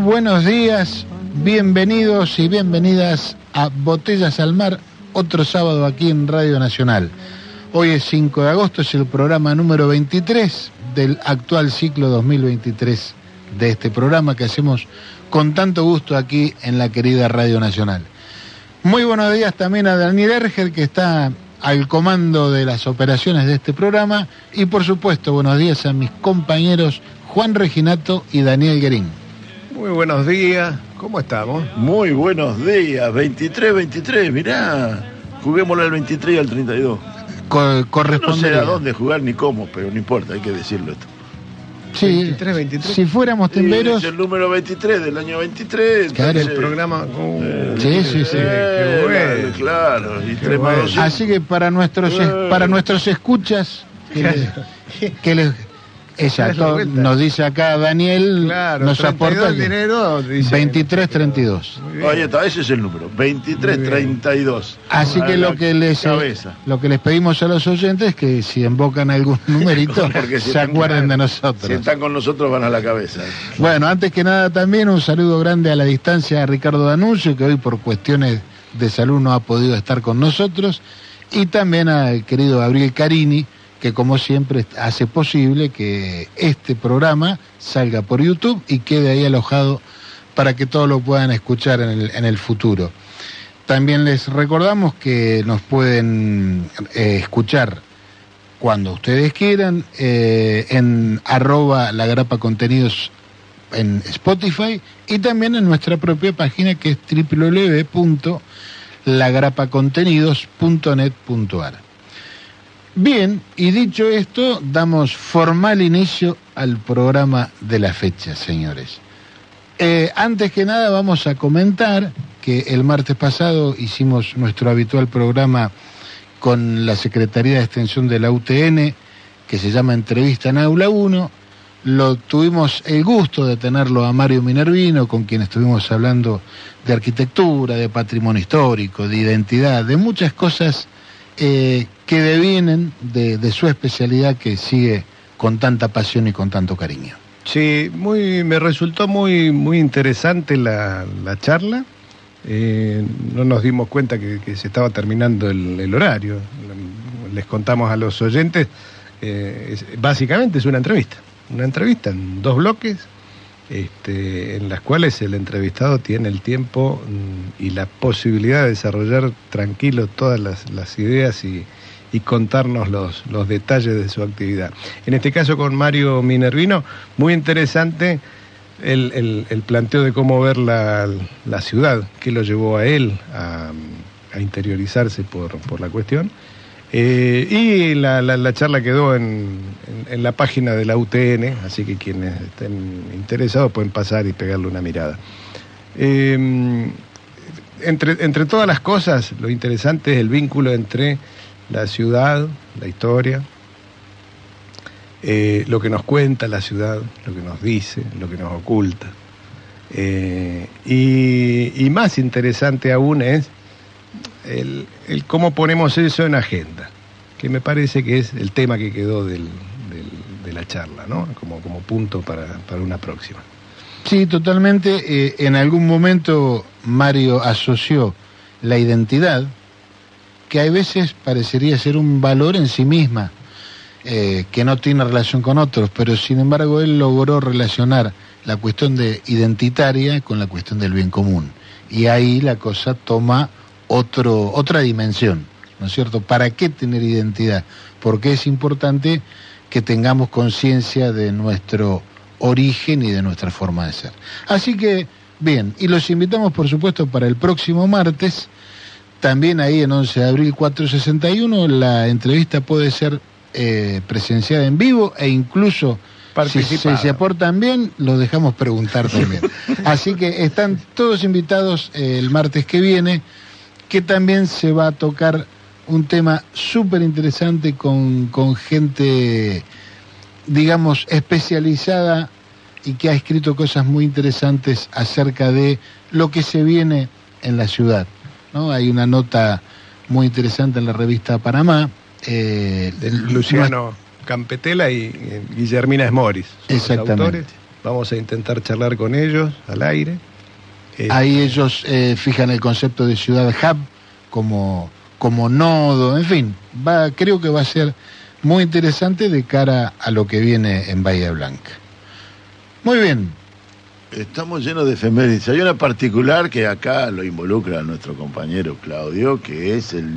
Buenos días, bienvenidos y bienvenidas a Botellas al Mar, otro sábado aquí en Radio Nacional. Hoy es 5 de agosto, es el programa número 23 del actual ciclo 2023 de este programa que hacemos con tanto gusto aquí en la querida Radio Nacional. Muy buenos días también a Daniel Erger que está al comando de las operaciones de este programa y por supuesto buenos días a mis compañeros Juan Reginato y Daniel Guerín. Muy buenos días, ¿cómo estamos? Muy buenos días, 23-23, mirá, juguémoslo al 23 y al 32. Co corresponde. No sé a dónde jugar ni cómo, pero no importa, hay que decirlo esto. Sí, 23, 23. Si fuéramos timberos. Sí, es el número 23 del año 23. Claro, el programa. Uh, sí, sí, sí. Eh, bueno. Claro, y qué bueno. Así que para nuestros, eh. para nuestros escuchas, que les, que les Exacto, nos dice acá Daniel, claro, nos aporta el dinero, 2332. Ahí está, ese es el número, 2332. Así que lo que les lo que les pedimos a los oyentes es que si invocan algún numerito se acuerden de nosotros. Si están con nosotros van a la cabeza. Bueno, antes que nada también un saludo grande a la distancia a Ricardo Danuncio, que hoy por cuestiones de salud no ha podido estar con nosotros, y también al querido Gabriel Carini, que como siempre hace posible que este programa salga por YouTube y quede ahí alojado para que todos lo puedan escuchar en el, futuro. También les recordamos que nos pueden eh, escuchar cuando ustedes quieran eh, en arroba la grapa contenidos en Spotify y también en nuestra propia página que es www.lagrapacontenidos.net.ar. Bien, y dicho esto, damos formal inicio al programa de la fecha, señores. Eh, antes que nada vamos a comentar que el martes pasado hicimos nuestro habitual programa con la Secretaría de Extensión de la UTN, que se llama Entrevista en Aula 1. Lo tuvimos el gusto de tenerlo a Mario Minervino, con quien estuvimos hablando de arquitectura, de patrimonio histórico, de identidad, de muchas cosas eh, que devienen de, su especialidad que sigue con tanta pasión y con tanto cariño. Sí, muy, me resultó muy, muy interesante la, charla. Eh, no nos dimos cuenta que, se estaba terminando el, horario. Les contamos a los oyentes, eh, básicamente es una entrevista, una entrevista en dos bloques este, en las cuales el entrevistado tiene el tiempo mm, y la posibilidad de desarrollar tranquilo todas las, ideas y, contarnos los, detalles de su actividad. En este caso con Mario Minervino, muy interesante el, planteo de cómo ver la, ciudad, que lo llevó a él a, interiorizarse por la cuestión eh, y la, charla quedó en, la página de la UTN, así que quienes estén interesados pueden pasar y pegarle una mirada. Em, entre, todas las cosas, lo interesante es el vínculo entre la ciudad, la historia, eh, lo que nos cuenta la ciudad, lo que nos dice, lo que nos oculta. Eh, y más interesante aún es el, cómo ponemos eso en agenda, que me parece que es el tema que quedó de la charla, ¿no? Como, como punto para, una próxima. Sí, totalmente. Eh, en algún momento Mario asoció la identidad, que a veces parecería ser un valor en sí misma, eh, que no tiene relación con otros, pero sin embargo él logró relacionar la cuestión de identitaria con la cuestión del bien común. Y ahí la cosa toma otro, otra dimensión, ¿no es cierto? ¿Para qué tener identidad? Porque es importante que tengamos conciencia de nuestro origen y de nuestra forma de ser. Así que, bien, y los invitamos por supuesto para el próximo martes, también ahí en 11 de abril 461, la entrevista puede ser eh, presenciada en vivo e incluso Si se, se aportan bien, los dejamos preguntar también. Así que están todos invitados eh, el martes que viene, que también se va a tocar un tema súper interesante con, con gente, digamos, especializada y que ha escrito cosas muy interesantes acerca de lo que se viene en la ciudad. ¿no? Hay una nota muy interesante en la revista Panamá. Eh, Luciano Campetela y eh, Guillermina Esmoris. Exactamente. Vamos a intentar charlar con ellos al aire. Ahí ellos eh, fijan el concepto de ciudad hub como, como nodo, en fin, va, creo que va a ser muy interesante de cara a lo que viene en Bahía Blanca. Muy bien. Estamos llenos de efemérides. Hay una particular que acá lo involucra a nuestro compañero Claudio, que es el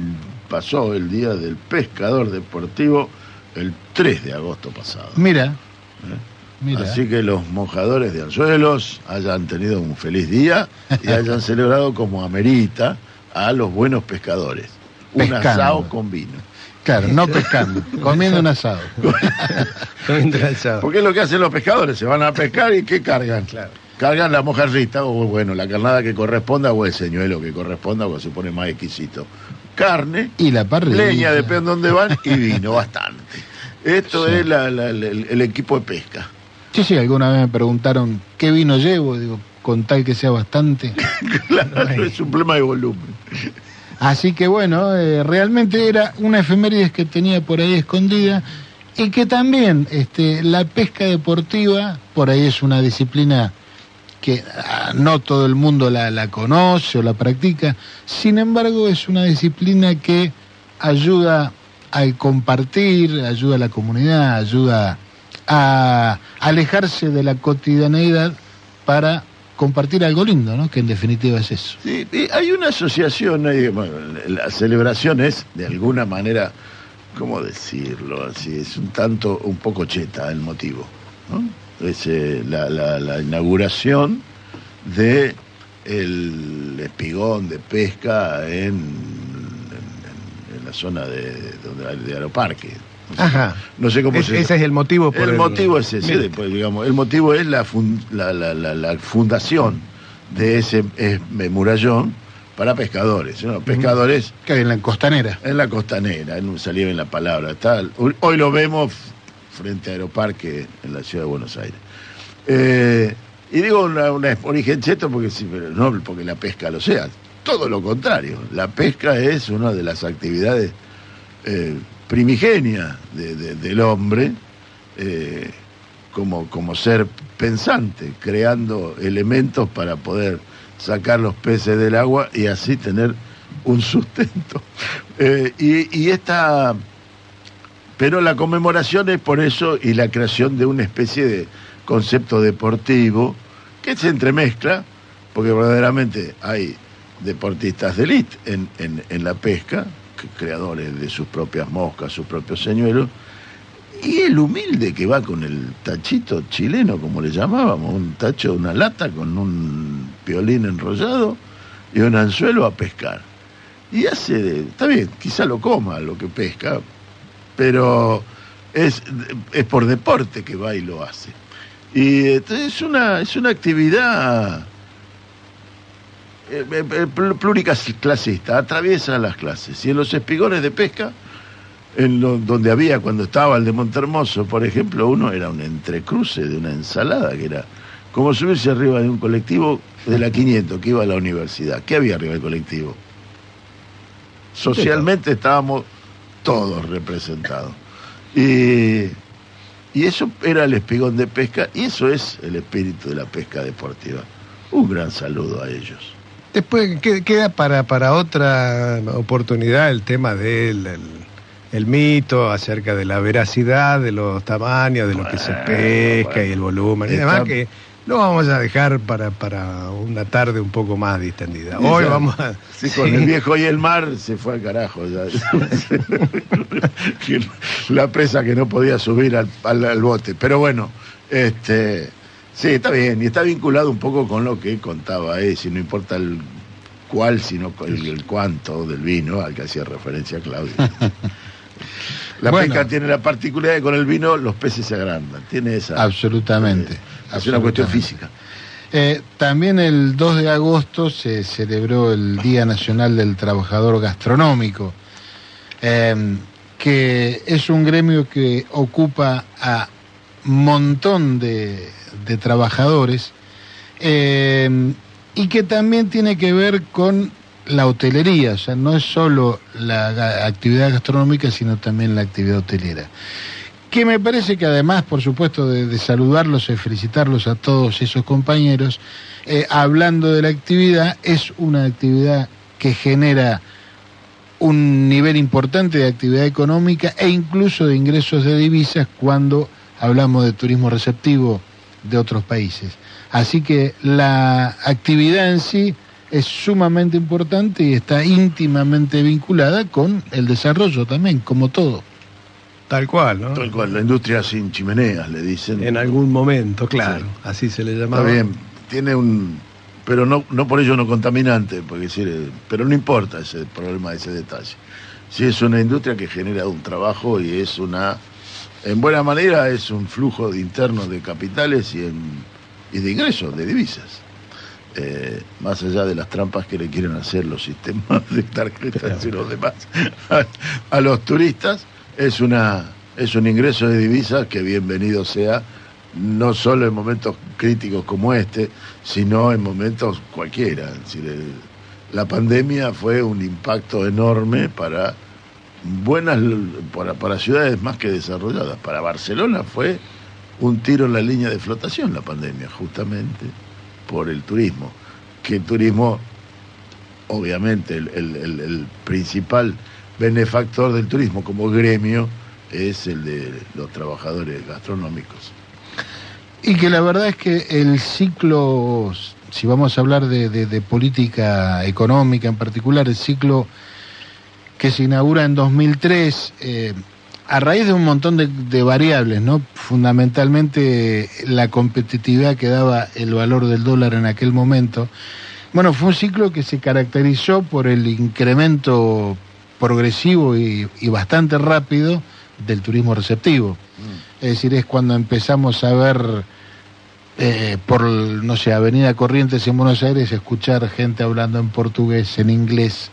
pasó el día del pescador deportivo el 3 de agosto pasado. Mira. ¿Eh? Mira. Así que los mojadores de anzuelos hayan tenido un feliz día y hayan celebrado como amerita a los buenos pescadores. Un asado con vino. Claro, no pescando, comiendo un asado. comiendo un asado. Porque es lo que hacen los pescadores, se van a pescar y ¿qué cargan? Claro. Cargan la mojarrita o bueno, la carnada que corresponda o el señuelo que corresponda o se pone más exquisito. Carne, y la parrilla. leña, depende de dónde van, y vino bastante. Esto es el, equipo de pesca. Sí, sí, alguna vez me preguntaron qué vino llevo, digo, con tal que sea bastante. claro, es un problema de volumen. Así que bueno, eh, realmente era una efeméride que tenía por ahí escondida y que también este, la pesca deportiva, por ahí es una disciplina que ah, no todo el mundo la, la, conoce o la practica, sin embargo es una disciplina que ayuda al compartir, ayuda a la comunidad, ayuda a alejarse de la cotidianeidad para compartir algo lindo, ¿no? Que en definitiva es eso. Sí, hay una asociación, la celebración es de alguna manera, ¿cómo decirlo? Así es un tanto, un poco cheta el motivo, ¿no? Es eh, la, inauguración de el espigón de pesca en, en, la zona de, de Aeroparque, Ajá. No sé cómo Ese es el motivo. Por el, motivo es ese, después, digamos. El motivo es la, la, fundación de ese murallón para pescadores. ¿no? Pescadores. Que en la costanera. En la costanera, no salía bien la palabra. Tal. Hoy lo vemos frente a Aeroparque en la ciudad de Buenos Aires. Eh, y digo una, origen cheto porque sí, pero no porque la pesca lo sea. Todo lo contrario. La pesca es una de las actividades eh, primigenia del hombre eh, como, como ser pensante, creando elementos para poder sacar los peces del agua y así tener un sustento. Eh, y, esta, pero la conmemoración es por eso y la creación de una especie de concepto deportivo que se entremezcla, porque verdaderamente hay deportistas de élite en, en la pesca, creadores de sus propias moscas, sus propios señuelos, y el humilde que va con el tachito chileno, como le llamábamos, un tacho, una lata con un piolín enrollado y un anzuelo a pescar. Y hace, está bien, quizá lo coma lo que pesca, pero es, es por deporte que va y lo hace. Y es una, es una actividad eh, eh, eh, pluriclasista, atraviesa las clases. Y en los espigones de pesca, en donde había cuando estaba el de Montermoso, por ejemplo, uno era un entrecruce de una ensalada, que era como subirse arriba de un colectivo de la 500 que iba a la universidad. ¿Qué había arriba del colectivo? Socialmente estábamos todos representados. Y, y eso era el espigón de pesca y eso es el espíritu de la pesca deportiva. Un gran saludo a ellos. Después queda para, para otra oportunidad el tema del el, mito acerca de la veracidad de los tamaños, de lo que se pesca y el volumen y demás, que lo vamos a dejar para, para una tarde un poco más distendida. Hoy vamos a... Sí, con el viejo y el mar se fue al carajo. la presa que no podía subir al, al bote. Pero bueno, este Sí, está bien, y está vinculado un poco con lo que contaba eh, si no importa el cuál, sino el, el, cuánto del vino al que hacía referencia Claudio. La Bueno. pesca tiene la particularidad de que con el vino los peces se agrandan. Tiene esa. Absolutamente. eh, es una cuestión física. Eh, también el 2 de agosto se celebró el Día Nacional del Trabajador Gastronómico, eh, que es un gremio que ocupa a montón de, trabajadores eh, y que también tiene que ver con la hotelería, o sea, no es solo la actividad gastronómica, sino también la actividad hotelera. Que me parece que además, por supuesto, de, de saludarlos y felicitarlos a todos esos compañeros, eh, hablando de la actividad, es una actividad que genera un nivel importante de actividad económica e incluso de ingresos de divisas cuando hablamos de turismo receptivo de otros países. Así que la actividad en sí es sumamente importante y está íntimamente vinculada con el desarrollo también, como todo. Tal cual, ¿no? Tal cual, la industria sin chimeneas, le dicen. En algún momento, claro. Sí. Así se le Está llamaba. bien, tiene un. Pero no, no por ello no contaminante, porque decir, eh, pero no importa ese problema, ese detalle. Si es una industria que genera un trabajo y es una. En buena manera es un flujo de interno de capitales y, en, y de ingresos, de divisas. Eh, más allá de las trampas que le quieren hacer los sistemas de tarjetas y los demás a, los turistas, es, una, es un ingreso de divisas que bienvenido sea, no solo en momentos críticos como este, sino en momentos cualquiera. La pandemia fue un impacto enorme para buenas para, para ciudades más que desarrolladas. Para Barcelona fue un tiro en la línea de flotación la pandemia, justamente por el turismo. Que el turismo, obviamente, el, el- principal benefactor del turismo como gremio es el de los trabajadores gastronómicos. Y que la verdad es que el ciclo, si vamos a hablar de- de política económica en particular, el ciclo que se inaugura en 2003, eh, a raíz de un montón de, de variables, ¿no? Fundamentalmente la competitividad que daba el valor del dólar en aquel momento. Bueno, fue un ciclo que se caracterizó por el incremento progresivo y, y bastante rápido del turismo receptivo. Es decir, es cuando empezamos a ver eh, por, no sé, Avenida Corrientes en Buenos Aires, escuchar gente hablando en portugués, en inglés,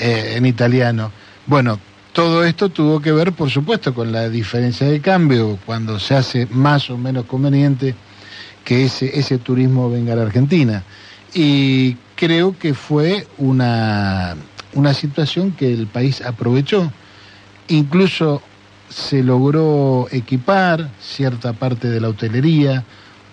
eh, en italiano. Bueno, todo esto tuvo que ver, por supuesto, con la diferencia de cambio, cuando se hace más o menos conveniente que ese, ese turismo venga a la Argentina. Y creo que fue una, una situación que el país aprovechó. Incluso se logró equipar cierta parte de la hotelería,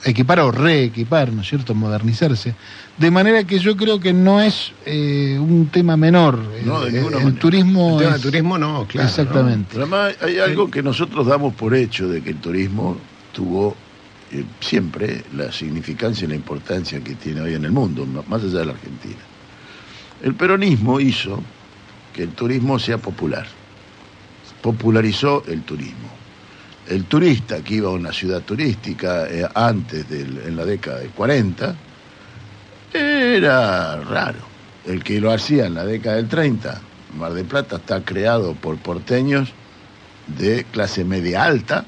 equipar o reequipar, ¿no es cierto?, modernizarse. De manera que yo creo que no es eh, un tema menor. No, de el, ninguna el manera. turismo El tema es- turismo no, claro. Exactamente. Además hay algo que nosotros damos por hecho de que el turismo tuvo eh, siempre la significancia y la importancia que tiene hoy en el mundo, más allá de la Argentina. El peronismo hizo que el turismo sea popular, popularizó el turismo. El turista que iba a una ciudad turística eh, antes del, en la década de 40 era raro. El que lo hacía en la década del 30, Mar del Plata está creado por porteños de clase media alta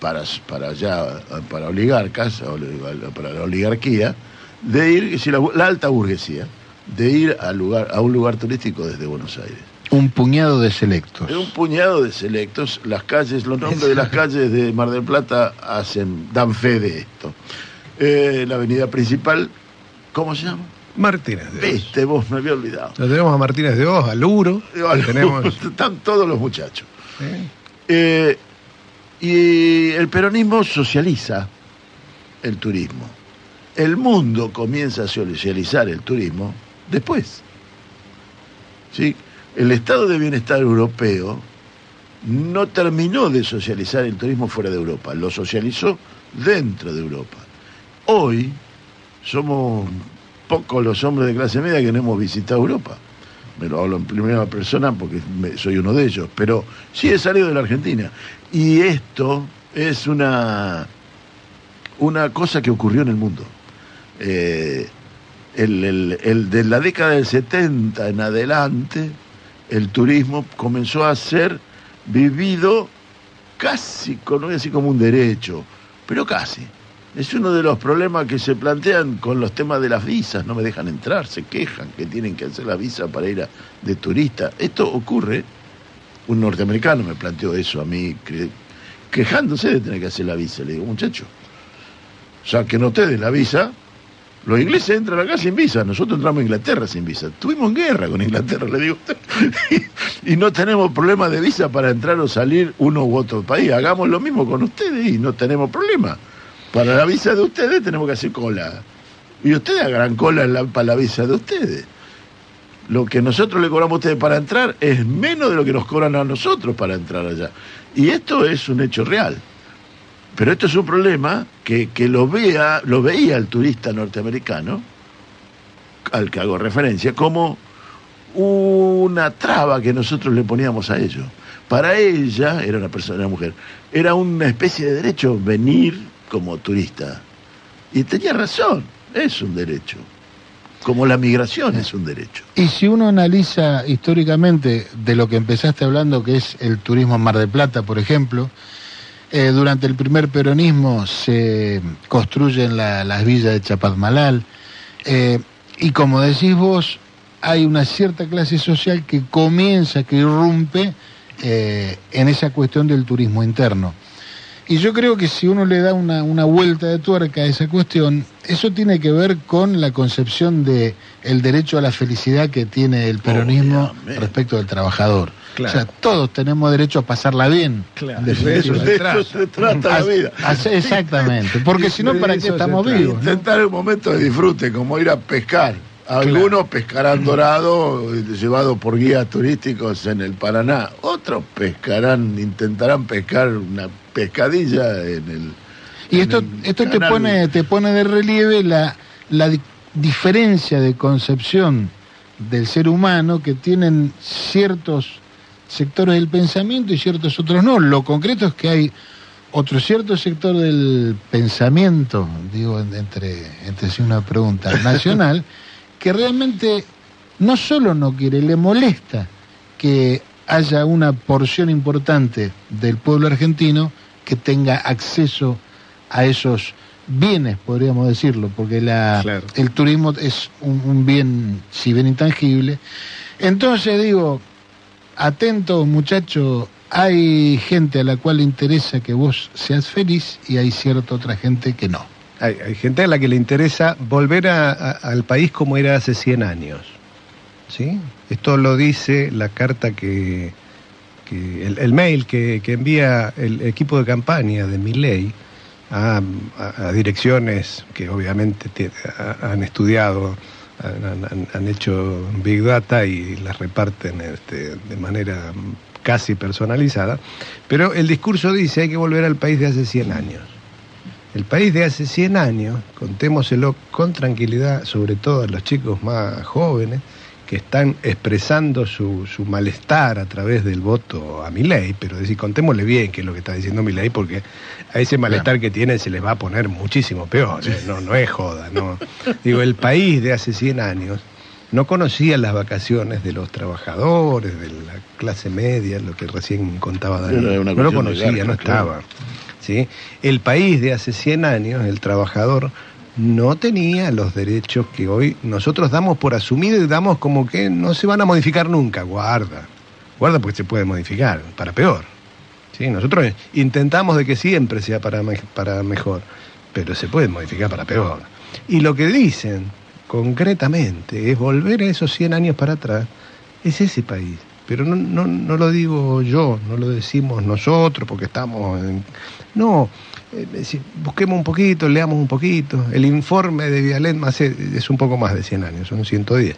para, para ya para oligarcas, oli- para la oligarquía, de ir, la, la alta burguesía, de ir al lugar, a un lugar turístico desde Buenos Aires. Un puñado de selectos. Un puñado de selectos, las calles, los nombres de las calles de Mar del Plata hacen, dan fe de esto. Eh, la avenida principal, ¿cómo se llama? Martínez de Oz. Viste, vos me había olvidado. Lo tenemos a Martínez de Oz, a Luro. Tenemos, Están todos los muchachos. ¿eh? Eh, y el peronismo socializa el turismo. El mundo comienza a socializar el turismo después. ¿Sí? El estado de bienestar europeo no terminó de socializar el turismo fuera de Europa, lo socializó dentro de Europa. Hoy somos pocos los hombres de clase media que no hemos visitado Europa. Me lo hablo en primera persona porque soy uno de ellos, pero sí he salido de la Argentina. Y esto es una, una cosa que ocurrió en el mundo. Eh, el- el de la década del 70 en adelante, el turismo comenzó a ser vivido casi, no como un derecho, pero casi. Es uno de los problemas que se plantean con los temas de las visas. No me dejan entrar, se quejan que tienen que hacer la visa para ir a- de turista. Esto ocurre. Un norteamericano me planteó eso a mí, que- quejándose de tener que hacer la visa. Le digo, muchacho, ya que no te den la visa, los ingleses entran acá sin visa, nosotros entramos a Inglaterra sin visa. Tuvimos guerra con Inglaterra, le digo. y no tenemos problema de visa para entrar o salir uno u otro país. Hagamos lo mismo con ustedes y no tenemos problema. Para la visa de ustedes tenemos que hacer cola. Y ustedes hagan cola para la visa de ustedes. Lo que nosotros le cobramos a ustedes para entrar es menos de lo que nos cobran a nosotros para entrar allá. Y esto es un hecho real. Pero esto es un problema que, que lo, vea, lo veía el turista norteamericano, al que hago referencia, como una traba que nosotros le poníamos a ellos. Para ella, era una persona, una mujer, era una especie de derecho venir como turista. Y tenía razón, es un derecho. Como la migración es un derecho. Y si uno analiza históricamente de lo que empezaste hablando, que es el turismo en Mar del Plata, por ejemplo, eh, durante el primer peronismo se construyen la- las villas de Chapadmalal, eh, y como decís vos, hay una cierta clase social que comienza, que irrumpe eh, en esa cuestión del turismo interno. Y yo creo que si uno le da una, una vuelta de tuerca a esa cuestión, eso tiene que ver con la concepción de el derecho a la felicidad que tiene el peronismo Obviamente. respecto del trabajador. Claro. O sea, todos tenemos derecho a pasarla bien. Claro. De eso De se trata. se trata la vida. Exactamente, porque si no, ¿para qué estamos trata. vivos? no? Intentar un momento de disfrute, como ir a pescar. Algunos pescarán dorado, llevado por guías turísticos en el Paraná. Otros pescarán, intentarán pescar una pescadilla en el. Y en esto, el esto te pone, te pone de relieve la, la di- diferencia de concepción del ser humano que tienen ciertos sectores del pensamiento y ciertos otros no. Lo concreto es que hay otro cierto sector del pensamiento, digo en- entre, entre sí una pregunta nacional, que realmente no solo no quiere, le molesta que haya una porción importante del pueblo argentino que tenga acceso a esos bienes, podríamos decirlo, porque la, Claro. el turismo es un, un bien, si bien intangible. Entonces digo, atento muchacho, hay gente a la cual le interesa que vos seas feliz y hay cierta otra gente que no. Hay, gente a la que le interesa volver a- al país como era hace 100 años. ¿sí? Esto lo dice la carta que, que- el, mail que, que envía el equipo de campaña de Miley a, a- direcciones que obviamente han estudiado, han, hecho Big Data y las reparten este, de manera casi personalizada, pero el discurso dice hay que volver al país de hace 100 años. El país de hace 100 años, contémoselo con tranquilidad, sobre todo a los chicos más jóvenes, que están expresando su, su malestar a través del voto a Milei, pero decir, contémosle bien qué es lo que está diciendo Milei, porque a ese malestar que tienen se les va a poner muchísimo peor, ¿eh? no, no es joda, no. Digo, el país de hace 100 años no conocía las vacaciones de los trabajadores, de la clase media, lo que recién contaba Daniel. No lo conocía, no estaba. ¿sí? El país de hace 100 años, el trabajador, no tenía los derechos que hoy nosotros damos por asumido y damos como que no se van a modificar nunca. Guarda, guarda porque se puede modificar, para peor. ¿sí? Nosotros intentamos de que siempre sea para, me- para mejor, pero se puede modificar para peor. Y lo que dicen concretamente es volver a esos 100 años para atrás, es ese país. Pero no, no, no lo digo yo, no lo decimos nosotros porque estamos en... No, es decir, busquemos un poquito, leamos un poquito. El informe de Vialet Macé es un poco más de 100 años, son 110.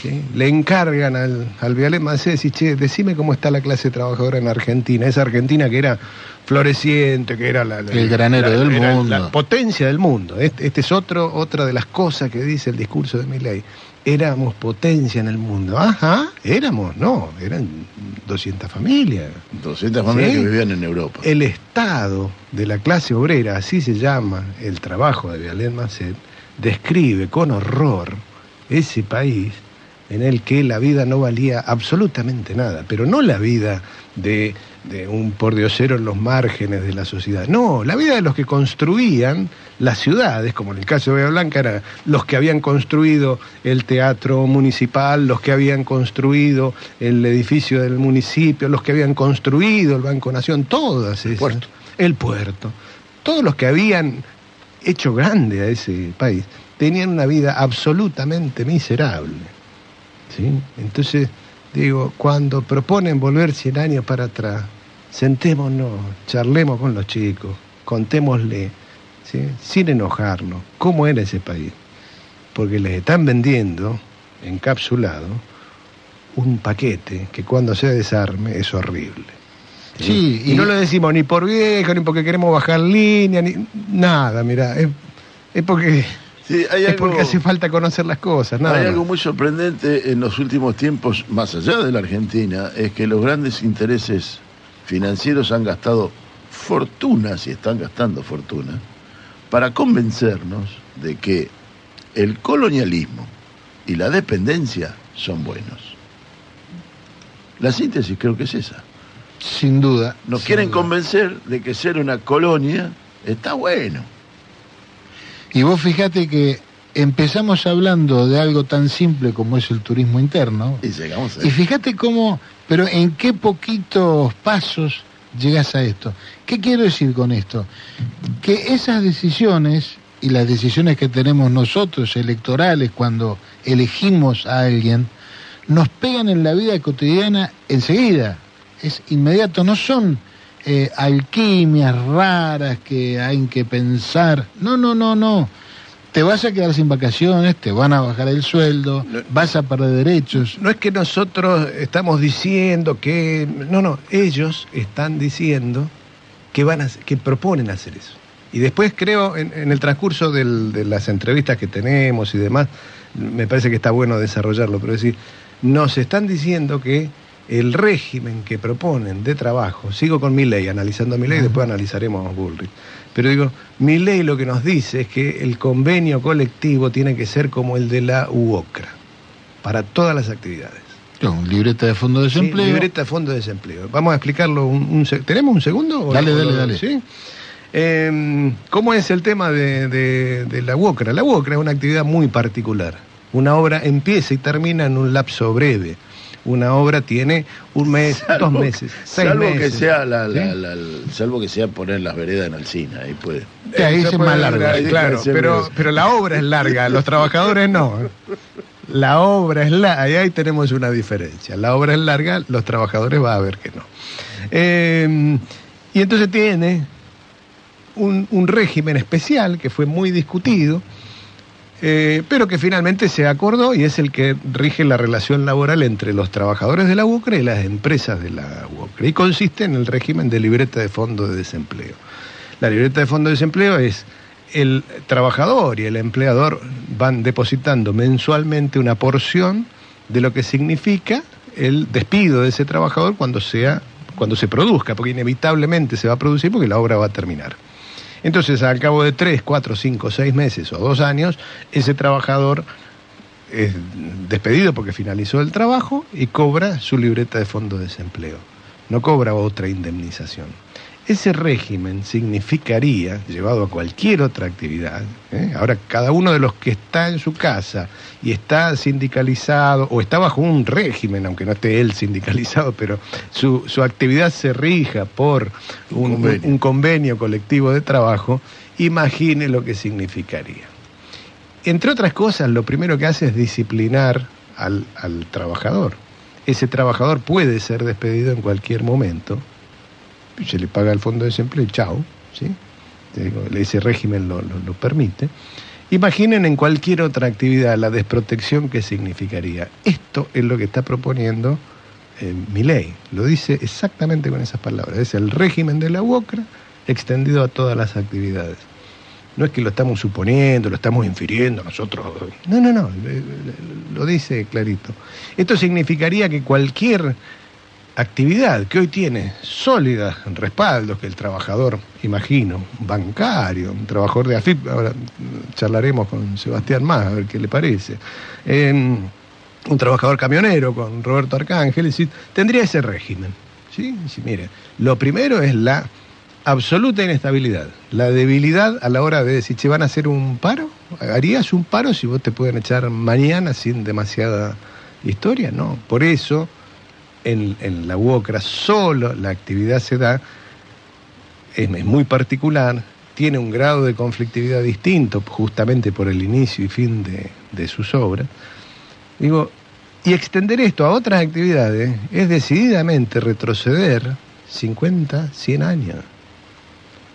¿sí? Le encargan al, al Vialet Macé, decir, che, decime cómo está la clase trabajadora en Argentina. Esa Argentina que era floreciente, que era la, la- El granero la- del mundo. La potencia del mundo. Este, este es otro, otra de las cosas que dice el discurso de Milley. Éramos potencia en el mundo. Ajá, éramos, no, eran 200 familias. 200 familias Sí. que vivían en Europa. El Estado de la clase obrera, así se llama el trabajo de Vialet Macet, describe con horror ese país en el que la vida no valía absolutamente nada, pero no la vida de, de un pordiosero en los márgenes de la sociedad, no, la vida de los que construían las ciudades, como en el caso de Bahía Blanca, eran los que habían construido el teatro municipal, los que habían construido el edificio del municipio, los que habían construido el Banco Nación, todas esas. puerto. El puerto. Todos los que habían hecho grande a ese país tenían una vida absolutamente miserable. ¿sí? Entonces, digo, cuando proponen volver 100 años para atrás, sentémonos, charlemos con los chicos, contémosle, ¿sí? sin enojarnos, cómo era ese país. Porque les están vendiendo, encapsulado, un paquete que cuando se desarme es horrible. Sí, y, y- no lo decimos ni por viejo, ni porque queremos bajar línea, ni nada, mira, es, es porque Sí, hay es algo, porque hace falta conocer las cosas, nada. hay algo muy sorprendente en los últimos tiempos, más allá de la Argentina, es que los grandes intereses financieros han gastado fortunas y están gastando fortunas para convencernos de que el colonialismo y la dependencia son buenos. La síntesis creo que es esa. Sin duda. Nos sin quieren duda. convencer de que ser una colonia está bueno. Y vos fíjate que empezamos hablando de algo tan simple como es el turismo interno. Y llegamos a Y fíjate cómo, pero en qué poquitos pasos llegas a esto. ¿Qué quiero decir con esto? Que esas decisiones y las decisiones que tenemos nosotros electorales cuando elegimos a alguien, nos pegan en la vida cotidiana enseguida. Es inmediato, no son eh, alquimias raras que hay que pensar. No, no, no, no. Te vas a quedar sin vacaciones, te van a bajar el sueldo, No. vas a perder derechos. No es que nosotros estamos diciendo que. No, no, ellos están diciendo que, van a, que proponen hacer eso. Y después creo, en, en el transcurso del- de las entrevistas que tenemos y demás, me parece que está bueno desarrollarlo, pero es decir, nos están diciendo que el régimen que proponen de trabajo, sigo con mi ley, analizando mi ley, después analizaremos Bullrich, pero digo, mi ley lo que nos dice es que el convenio colectivo tiene que ser como el de la UOCRA, para todas las actividades. Libreta de fondo de Sí, desempleo. libreta de fondo de desempleo. Vamos a explicarlo. Un, ¿Tenemos un segundo? Dale, dale, dale. ¿Sí? Eh, ¿Cómo es el tema de, de- de la UOCRA? La UOCRA es una actividad muy particular. Una obra empieza y termina en un lapso breve. Una obra tiene un mes, dos meses, seis salvo meses. que sea la, la- ¿sí? la- la- salvo que sea poner las veredas en Alcina, ahí puede. Sí, ahí puede más Ahí Claro, pero, pero la obra es larga, los trabajadores no. La obra es larga, ahí, ahí tenemos una diferencia. La obra es larga, los trabajadores va a ver que no. Eh, y entonces tiene un, un régimen especial que fue muy discutido, eh, pero que finalmente se acordó y es el que rige la relación laboral entre los trabajadores de la UOCRA y las empresas de la UOCRA. Y consiste en el régimen de libreta de fondo de desempleo. La libreta de fondo de desempleo es el trabajador y el empleador van depositando mensualmente una porción de lo que significa el despido de ese trabajador cuando sea cuando se produzca, porque inevitablemente se va a producir porque la obra va a terminar. Entonces, al cabo de tres, cuatro, cinco, seis meses o dos años, ese trabajador es despedido porque finalizó el trabajo y cobra su libreta de fondo de desempleo. No cobra otra indemnización. Ese régimen significaría, llevado a cualquier otra actividad, ¿eh? ahora cada uno de los que está en su casa y está sindicalizado o está bajo un régimen, aunque no esté él sindicalizado, pero su, su actividad se rija por un, convenio. un convenio colectivo de trabajo, imagine lo que significaría. Entre otras cosas, lo primero que hace es disciplinar al, al trabajador. Ese trabajador puede ser despedido en cualquier momento, se le paga el fondo de desempleo y chao, ¿sí? Ese régimen lo, lo- lo permite. Imaginen en cualquier otra actividad la desprotección que significaría. Esto es lo que está proponiendo eh, mi ley. Lo dice exactamente con esas palabras. Es el régimen de la UOCRA extendido a todas las actividades. No es que lo estamos suponiendo, lo estamos infiriendo nosotros. No, no, no, eh, lo dice clarito. Esto significaría que cualquier actividad que hoy tiene sólidas respaldos, que el trabajador, imagino, bancario, un trabajador de AFIP, ahora charlaremos con Sebastián más, a ver qué le parece. Eh, un trabajador camionero con Roberto Arcángel, y tendría ese régimen. ¿sí? Sí, mire, lo primero es la absoluta inestabilidad, la debilidad a la hora de decir, ¿se van a hacer un paro? ¿Harías un paro si vos te pueden echar mañana sin demasiada historia? No, por eso en, en la UOCRA solo la actividad se da, es, muy particular, tiene un grado de conflictividad distinto justamente por el inicio y fin de, de sus obras. Digo, y extender esto a otras actividades es decididamente retroceder 50, 100 años.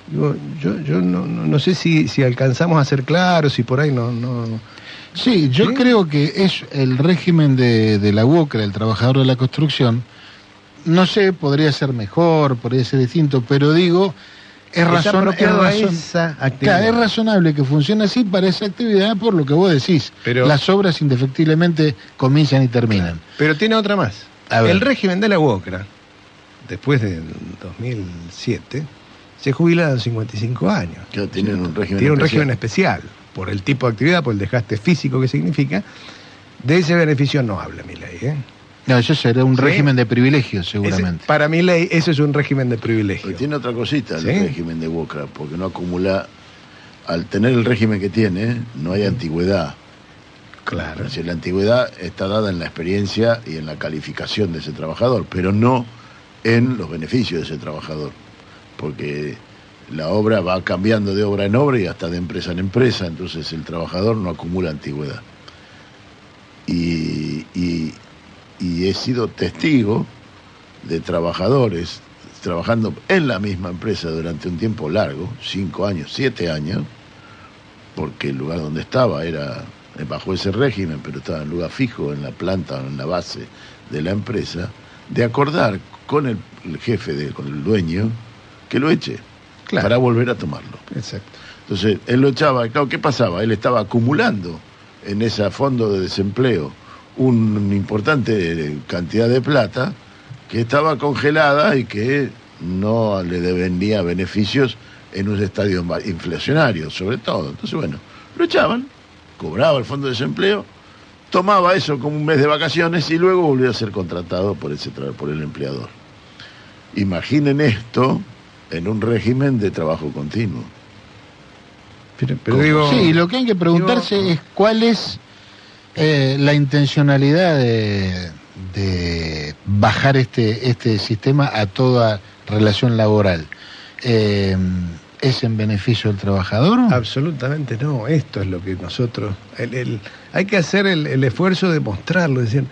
Digo, yo yo no, no, no sé si, si alcanzamos a ser claros, si por ahí no Sí, yo ¿Sí? creo que es el régimen de, de la UOCRA, el trabajador de la construcción, no sé, podría ser mejor, podría ser distinto, pero digo, es, razón, es, razón- esa actividad. Claro, es razonable que funcione así para esa actividad por lo que vos decís. Pero- Las obras indefectiblemente comienzan y terminan. Pero tiene otra más. A ver. El régimen de la UOCRA, después del 2007, se jubila a los 55 años. Que tienen un régimen Tiene un especial. régimen especial, por el tipo de actividad, por el desgaste físico que significa. De ese beneficio no habla mi ley. ¿eh? No, eso será un Sí. régimen de privilegios, Ese- seguramente. para mi ley, eso es un régimen de privilegio. Pero tiene otra cosita el ¿Sí? régimen de Boca, porque no acumula, al tener el régimen que tiene, no hay antigüedad. Claro. Es decir, la antigüedad está dada en la experiencia y en la calificación de ese trabajador, pero no en los beneficios de ese trabajador, porque la obra va cambiando de obra en obra y hasta de empresa en empresa, entonces el trabajador no acumula antigüedad. Y, y- he sido testigo de trabajadores trabajando en la misma empresa durante un tiempo largo, cinco años, siete años, porque el lugar donde estaba era bajo ese régimen, pero estaba en lugar fijo en la planta o en la base de la empresa, de acordar con el, el jefe, de, con el dueño, que lo eche Claro. para volver a tomarlo. Exacto. Entonces, él lo echaba, claro, ¿qué pasaba? Él estaba acumulando en ese fondo de desempleo una importante cantidad de plata que estaba congelada y que no le dependía beneficios en un estadio inflacionario, sobre todo. Entonces, bueno, lo echaban, cobraba el fondo de desempleo, tomaba eso como un mes de vacaciones y luego volvía a ser contratado por, ese por el empleador. Imaginen esto en un régimen de trabajo continuo. Pero, pero Sí, lo que hay que preguntarse digo- es cuál es eh, la intencionalidad de, de bajar este, este sistema a toda relación laboral. Eh, ¿Es en beneficio del trabajador? Absolutamente no, esto es lo que nosotros... el- el- hay que hacer el, el esfuerzo de mostrarlo, es decir,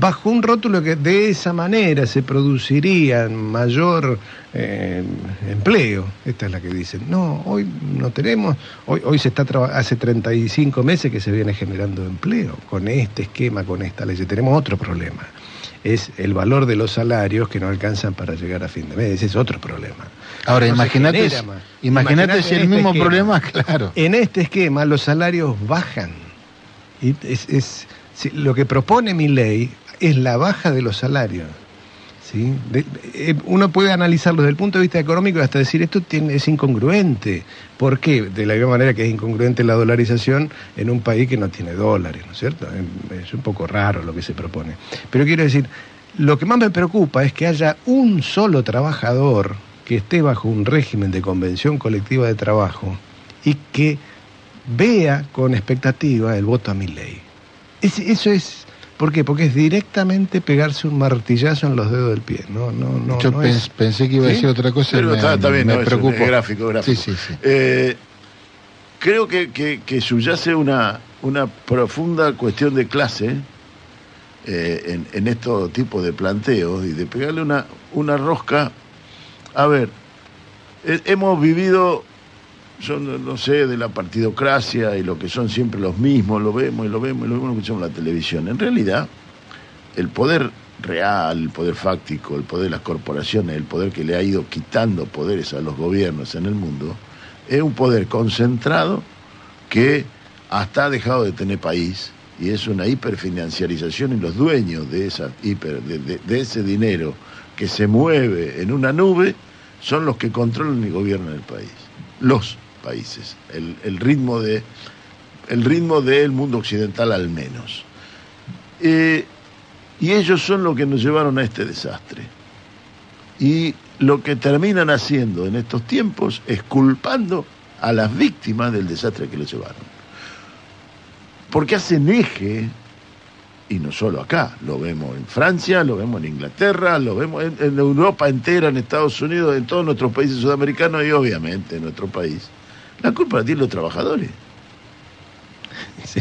bajo un rótulo que de esa manera se produciría mayor eh, empleo, esta es la que dicen. No, hoy no tenemos, hoy, hoy se está hace 35 meses que se viene generando empleo con este esquema, con esta ley. Tenemos otro problema, es el valor de los salarios que no alcanzan para llegar a fin de mes, ese es otro problema. Ahora, No imagínate imagínate si el este mismo esquema. problema, claro. En este esquema los salarios bajan. Y es, es- si- lo que propone mi ley es la baja de los salarios. ¿sí? Eh, uno puede analizarlo desde el punto de vista económico hasta decir esto tiene, es incongruente. ¿Por qué? De la misma manera que es incongruente la dolarización en un país que no tiene dólares, ¿no es cierto? Es un poco raro lo que se propone. Pero quiero decir, lo que más me preocupa es que haya un solo trabajador que esté bajo un régimen de convención colectiva de trabajo y que vea con expectativa el voto a mi ley. Eso es, ¿por qué? Porque es directamente pegarse un martillazo en los dedos del pie. No, no, no. Yo no pens- es- pensé que iba a ¿Sí? decir otra cosa y Pero me, está, está bien, me no, preocupo. es gráfico, gráfico. Sí, sí, sí. Eh, creo que, que- que subyace una, una profunda cuestión de clase eh, en, en estos tipos de planteos y de pegarle una, una rosca. A ver, eh, hemos vivido, yo no, sé, de la partidocracia y lo que son siempre los mismos, lo vemos y lo vemos y lo vemos, lo escuchamos en la televisión. En realidad, el poder real, el poder fáctico, el poder de las corporaciones, el poder que le ha ido quitando poderes a los gobiernos en el mundo, es un poder concentrado que hasta ha dejado de tener país y es una hiperfinanciarización y los dueños de, esa hiper, de ese dinero que se mueve en una nube son los que controlan y gobiernan el país. Los países. El, el ritmo de el ritmo del mundo occidental al menos. Eh, y ellos son los que nos llevaron a este desastre. Y lo que terminan haciendo en estos tiempos es culpando a las víctimas del desastre que los llevaron. Porque hacen eje, y no solo acá, lo vemos en Francia, lo vemos en Inglaterra, lo vemos en, en Europa entera, en Estados Unidos, en todos nuestros países sudamericanos y obviamente en nuestro país. La culpa la tienen los trabajadores. Sí.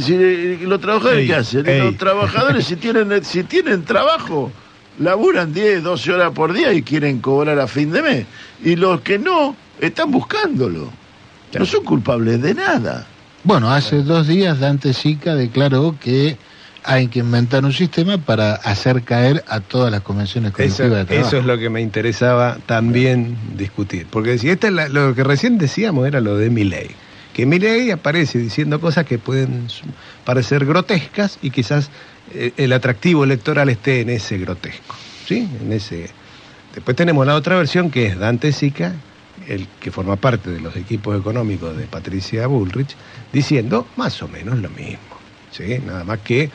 Si, eh, ¿Los trabajadores Ey, qué hacen? ey. Los trabajadores si tienen, si tienen trabajo, laburan 10, 12 horas por día y quieren cobrar a fin de mes. Y los que no, están buscándolo. Claro. No son culpables de nada. Bueno, hace dos días Dante Sica declaró que hay que inventar un sistema para hacer caer a todas las convenciones Eso, colectivas de trabajo. eso es lo que me interesaba también discutir. Porque si esta es la- lo que recién decíamos era lo de Milei. Que Milei aparece diciendo cosas que pueden parecer grotescas y quizás eh, el atractivo electoral esté en ese grotesco. ¿Sí? En ese. Después tenemos la otra versión que es Dante Sica, el que forma parte de los equipos económicos de Patricia Bullrich, diciendo más o menos lo mismo. ¿Sí? Nada más que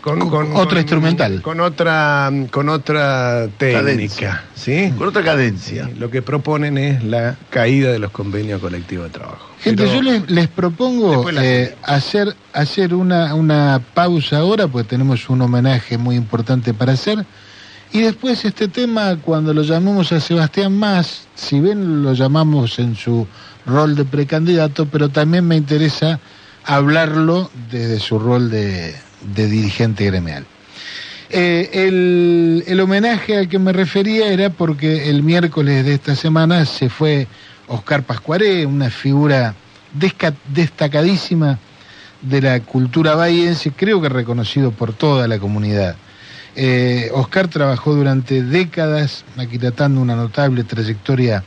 con, Con otra instrumental. Con otra, con otra técnica. Cadencia. ¿sí? Con otra cadencia. Sí, Lo que proponen es la caída de los convenios colectivos de trabajo. Gente, Pero- yo les, les propongo eh, hacer, hacer una, una pausa ahora, porque tenemos un homenaje muy importante para hacer. Y después este tema, cuando lo llamemos a Sebastián Más, si bien lo llamamos en su rol de precandidato, pero también me interesa hablarlo desde su rol de, dirigente gremial. Eh, el, el homenaje al que me refería era porque el miércoles de esta semana se fue Oscar Pascuaré, una figura destacadísima de la cultura bahiense, creo que reconocido por toda la comunidad. Eh, Oscar trabajó durante décadas aquilatando una notable trayectoria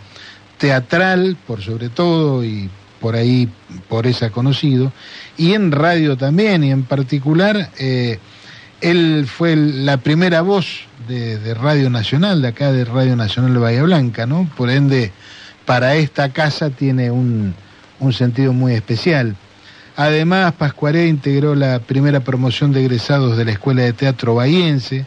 teatral, por sobre todo, y por ahí, por esa conocido, y en radio también, y en particular, eh, él fue la primera voz de, Radio Nacional, de acá de Radio Nacional de Bahía Blanca, ¿no? Por ende, para esta casa tiene un, un sentido muy especial. Además, Pascuaré integró la primera promoción de egresados de la Escuela de Teatro Bahiense,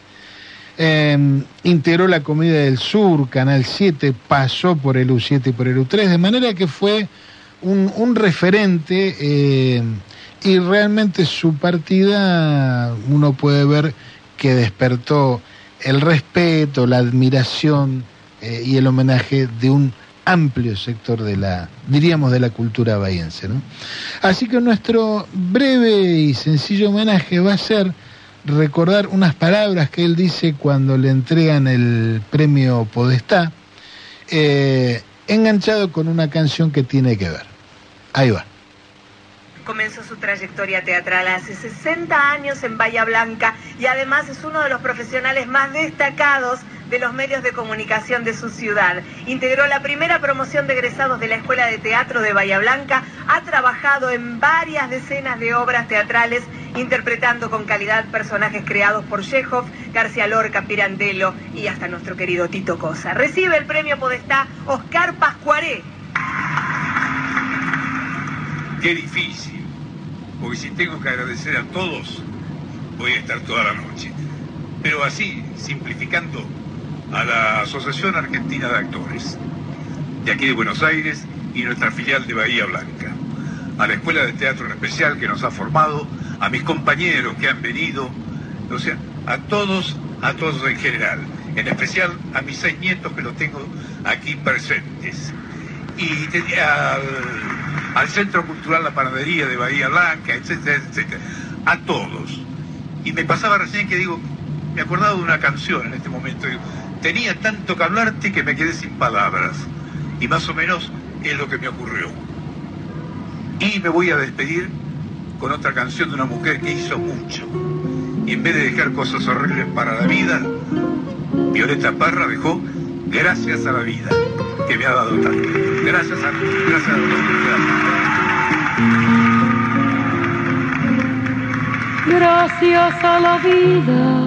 eh, integró la Comedia del Sur, Canal 7, pasó por el U7 y por el U3, de manera que fue un, referente eh, y realmente su partida uno puede ver que despertó el respeto, la admiración eh, y el homenaje de un amplio sector de la, diríamos, de la cultura bahiense. Así que nuestro breve y sencillo homenaje va a ser recordar unas palabras que él dice cuando le entregan el premio Podestá, eh, enganchado con una canción que tiene que ver. Ahí va. Comenzó su trayectoria teatral hace 60 años en Bahía Blanca y además es uno de los profesionales más destacados de los medios de comunicación de su ciudad. Integró la primera promoción de egresados de la Escuela de Teatro de Bahía Blanca, ha trabajado en varias decenas de obras teatrales interpretando con calidad personajes creados por Chekhov, García Lorca, Pirandello y hasta nuestro querido Tito Cosa. Recibe el premio Podestá Oscar Pascuaré. Qué difícil, porque si tengo que agradecer a todos, voy a estar toda la noche. Pero así, simplificando, a la Asociación Argentina de Actores, de aquí de Buenos Aires y nuestra filial de Bahía Blanca, a la Escuela de Teatro en especial que nos ha formado, a mis compañeros que han venido, o sea, a todos, a todos en general, en especial a mis seis nietos que los tengo aquí presentes. Y al Centro Cultural La Panadería de Bahía Blanca, etcétera, etcétera. A todos. Y me pasaba recién que digo, me acordaba de una canción en este momento. digo, tenía tanto que hablarte que me quedé sin palabras. Y más o menos es lo que me ocurrió. Y me voy a despedir con otra canción de una mujer que hizo mucho. Y en vez de dejar cosas horribles para la vida, Violeta Parra dejó gracias a la vida que me ha dado tanto. Gracias a gracias a todos. Gracias a la vida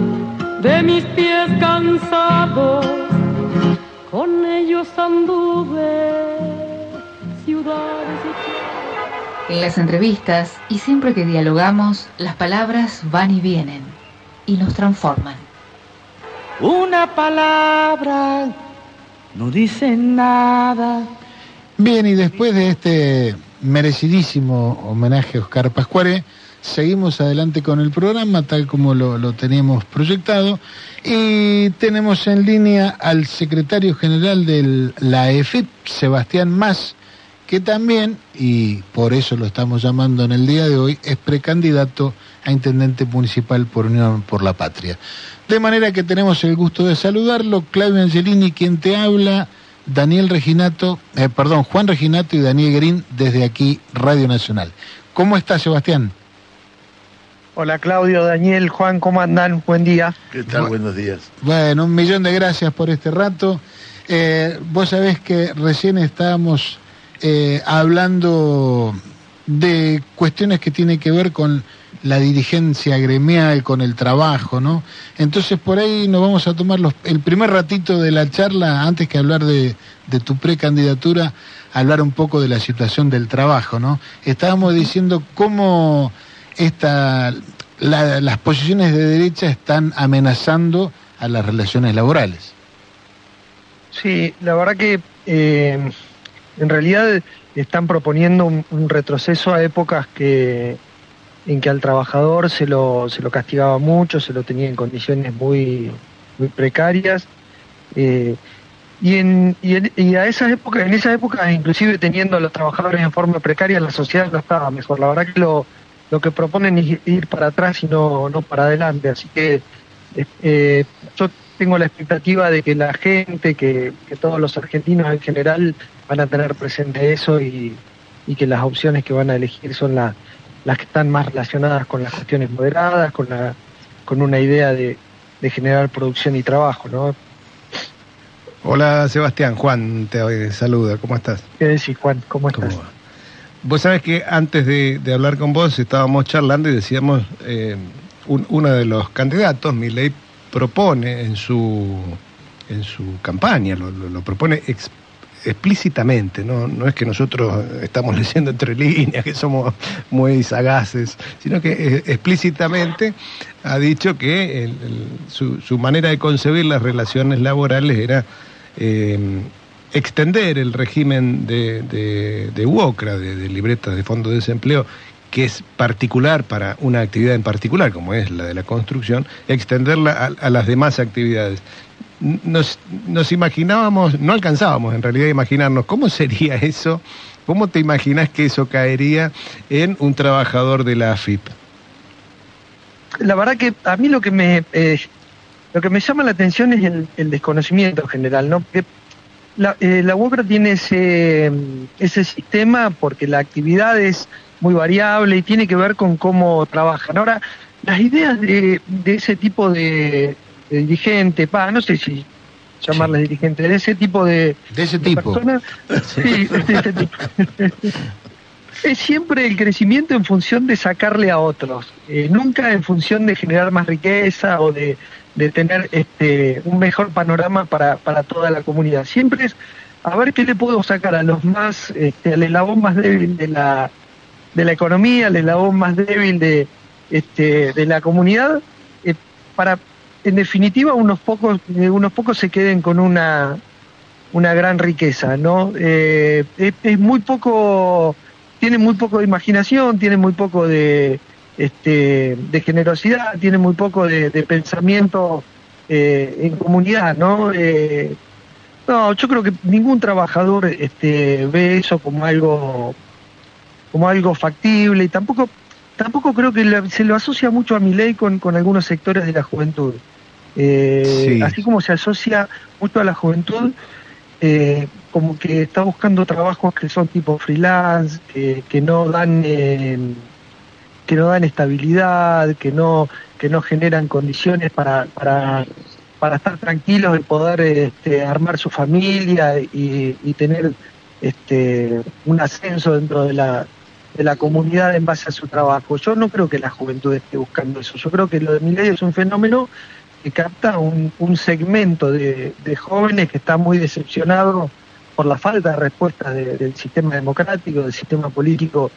de mis pies cansados, con ellos anduve ciudades y En las entrevistas y siempre que dialogamos, las palabras van y vienen y nos transforman. Una palabra no dicen nada. Bien, y después de este merecidísimo homenaje a Oscar Pascuare, seguimos adelante con el programa tal como lo, teníamos proyectado y tenemos en línea al secretario general de la EFIP, Sebastián Más, que también, y por eso lo estamos llamando en el día de hoy, es precandidato a intendente municipal por Unión por la Patria. De manera que tenemos el gusto de saludarlo, Claudio Angelini, quien te habla, Daniel Reginato, eh, perdón, Juan Reginato y Daniel Green desde aquí, Radio Nacional. ¿Cómo estás, Sebastián? Hola Claudio, Daniel, Juan, ¿cómo andan? Buen día. ¿Qué tal? Buenos días. Bueno, un millón de gracias por este rato. Eh, vos sabés que recién estábamos eh, hablando de cuestiones que tienen que ver con la dirigencia gremial, con el trabajo, ¿no? Entonces por ahí nos vamos a tomar los, el primer ratito de la charla, antes que hablar de, de tu precandidatura, hablar un poco de la situación del trabajo, ¿no? Estábamos diciendo cómo esta, la- las posiciones de derecha están amenazando a las relaciones laborales. Sí, la verdad que eh, en realidad están proponiendo un, retroceso a épocas que en que al trabajador se lo, se lo castigaba mucho, se lo tenía en condiciones muy, muy precarias. eh, y, en, y, en- y a esas épocas, en esa época, inclusive teniendo a los trabajadores en forma precaria, la sociedad no estaba mejor. La verdad que lo, lo que proponen es ir para atrás y no, no para adelante. Así que eh, yo tengo la expectativa de que la gente, que, que todos los argentinos en general van a tener presente eso y, y que las opciones que van a elegir son la- las que están más relacionadas con las cuestiones moderadas, con, la, con una idea de, de generar producción y trabajo. ¿no? Hola Sebastián, Juan te eh, saluda, ¿cómo estás? ¿Qué decís, Juan? ¿Cómo estás? Vos sabés que antes de, de hablar con vos estábamos charlando y decíamos, eh, un- uno de los candidatos, Milei, propone en su, en su campaña, lo, lo- propone ex- explícitamente, ¿no? no es que nosotros estamos leyendo entre líneas, que somos muy sagaces, sino que eh, explícitamente ha dicho que su, su manera de concebir las relaciones laborales era eh, extender el régimen de, de, de UOCRA, de, libretas de fondo de desempleo, que es particular para una actividad en particular, como es la de la construcción, extenderla a, a las demás actividades. Nos, nos imaginábamos, no alcanzábamos en realidad a imaginarnos cómo sería eso, cómo te imaginas que eso caería en un trabajador de la AFIP. la verdad que a mí lo que me eh, lo que me llama la atención es el, desconocimiento en general, ¿no? Porque la, eh, la UOCRA tiene ese, ese sistema porque la actividad es muy variable y tiene que ver con cómo trabajan. Ahora, las ideas de, de ese tipo de, dirigente, pa, no sé si llamarle dirigente, de ese tipo de, de ese tipo. Personas, sí, de ese tipo. es siempre el crecimiento en función de sacarle a otros, eh, nunca en función de generar más riqueza o de, tener este, un mejor panorama para, para, toda la comunidad. Siempre es a ver qué le puedo sacar a los más, este, al eslabón más débil de la, de la economía, al eslabón más débil de, este, de la comunidad, eh, para en definitiva unos pocos, eh, unos pocos se queden con una, una gran riqueza, ¿no? es muy poco tiene muy poco de imaginación, tiene muy poco de, este, de generosidad, tiene muy poco de, pensamiento eh, en comunidad, ¿no? Eh, no, yo creo que ningún trabajador este, ve eso como algo como algo factible y tampoco tampoco creo que se lo asocia mucho a mi ley con, con algunos sectores de la juventud. Eh, así como se asocia mucho a la juventud, eh, como que está buscando trabajos que son tipo freelance, que, no dan que no dan estabilidad, que no que no generan condiciones para, para, para estar tranquilos y poder este, armar su familia y, tener este, un ascenso dentro de la, de la comunidad en base a su trabajo. Yo no creo que la juventud esté buscando eso. Yo creo que lo de mi ley es un fenómeno que capta un, un segmento de, jóvenes que está muy decepcionado por la falta de respuesta del sistema democrático, del sistema político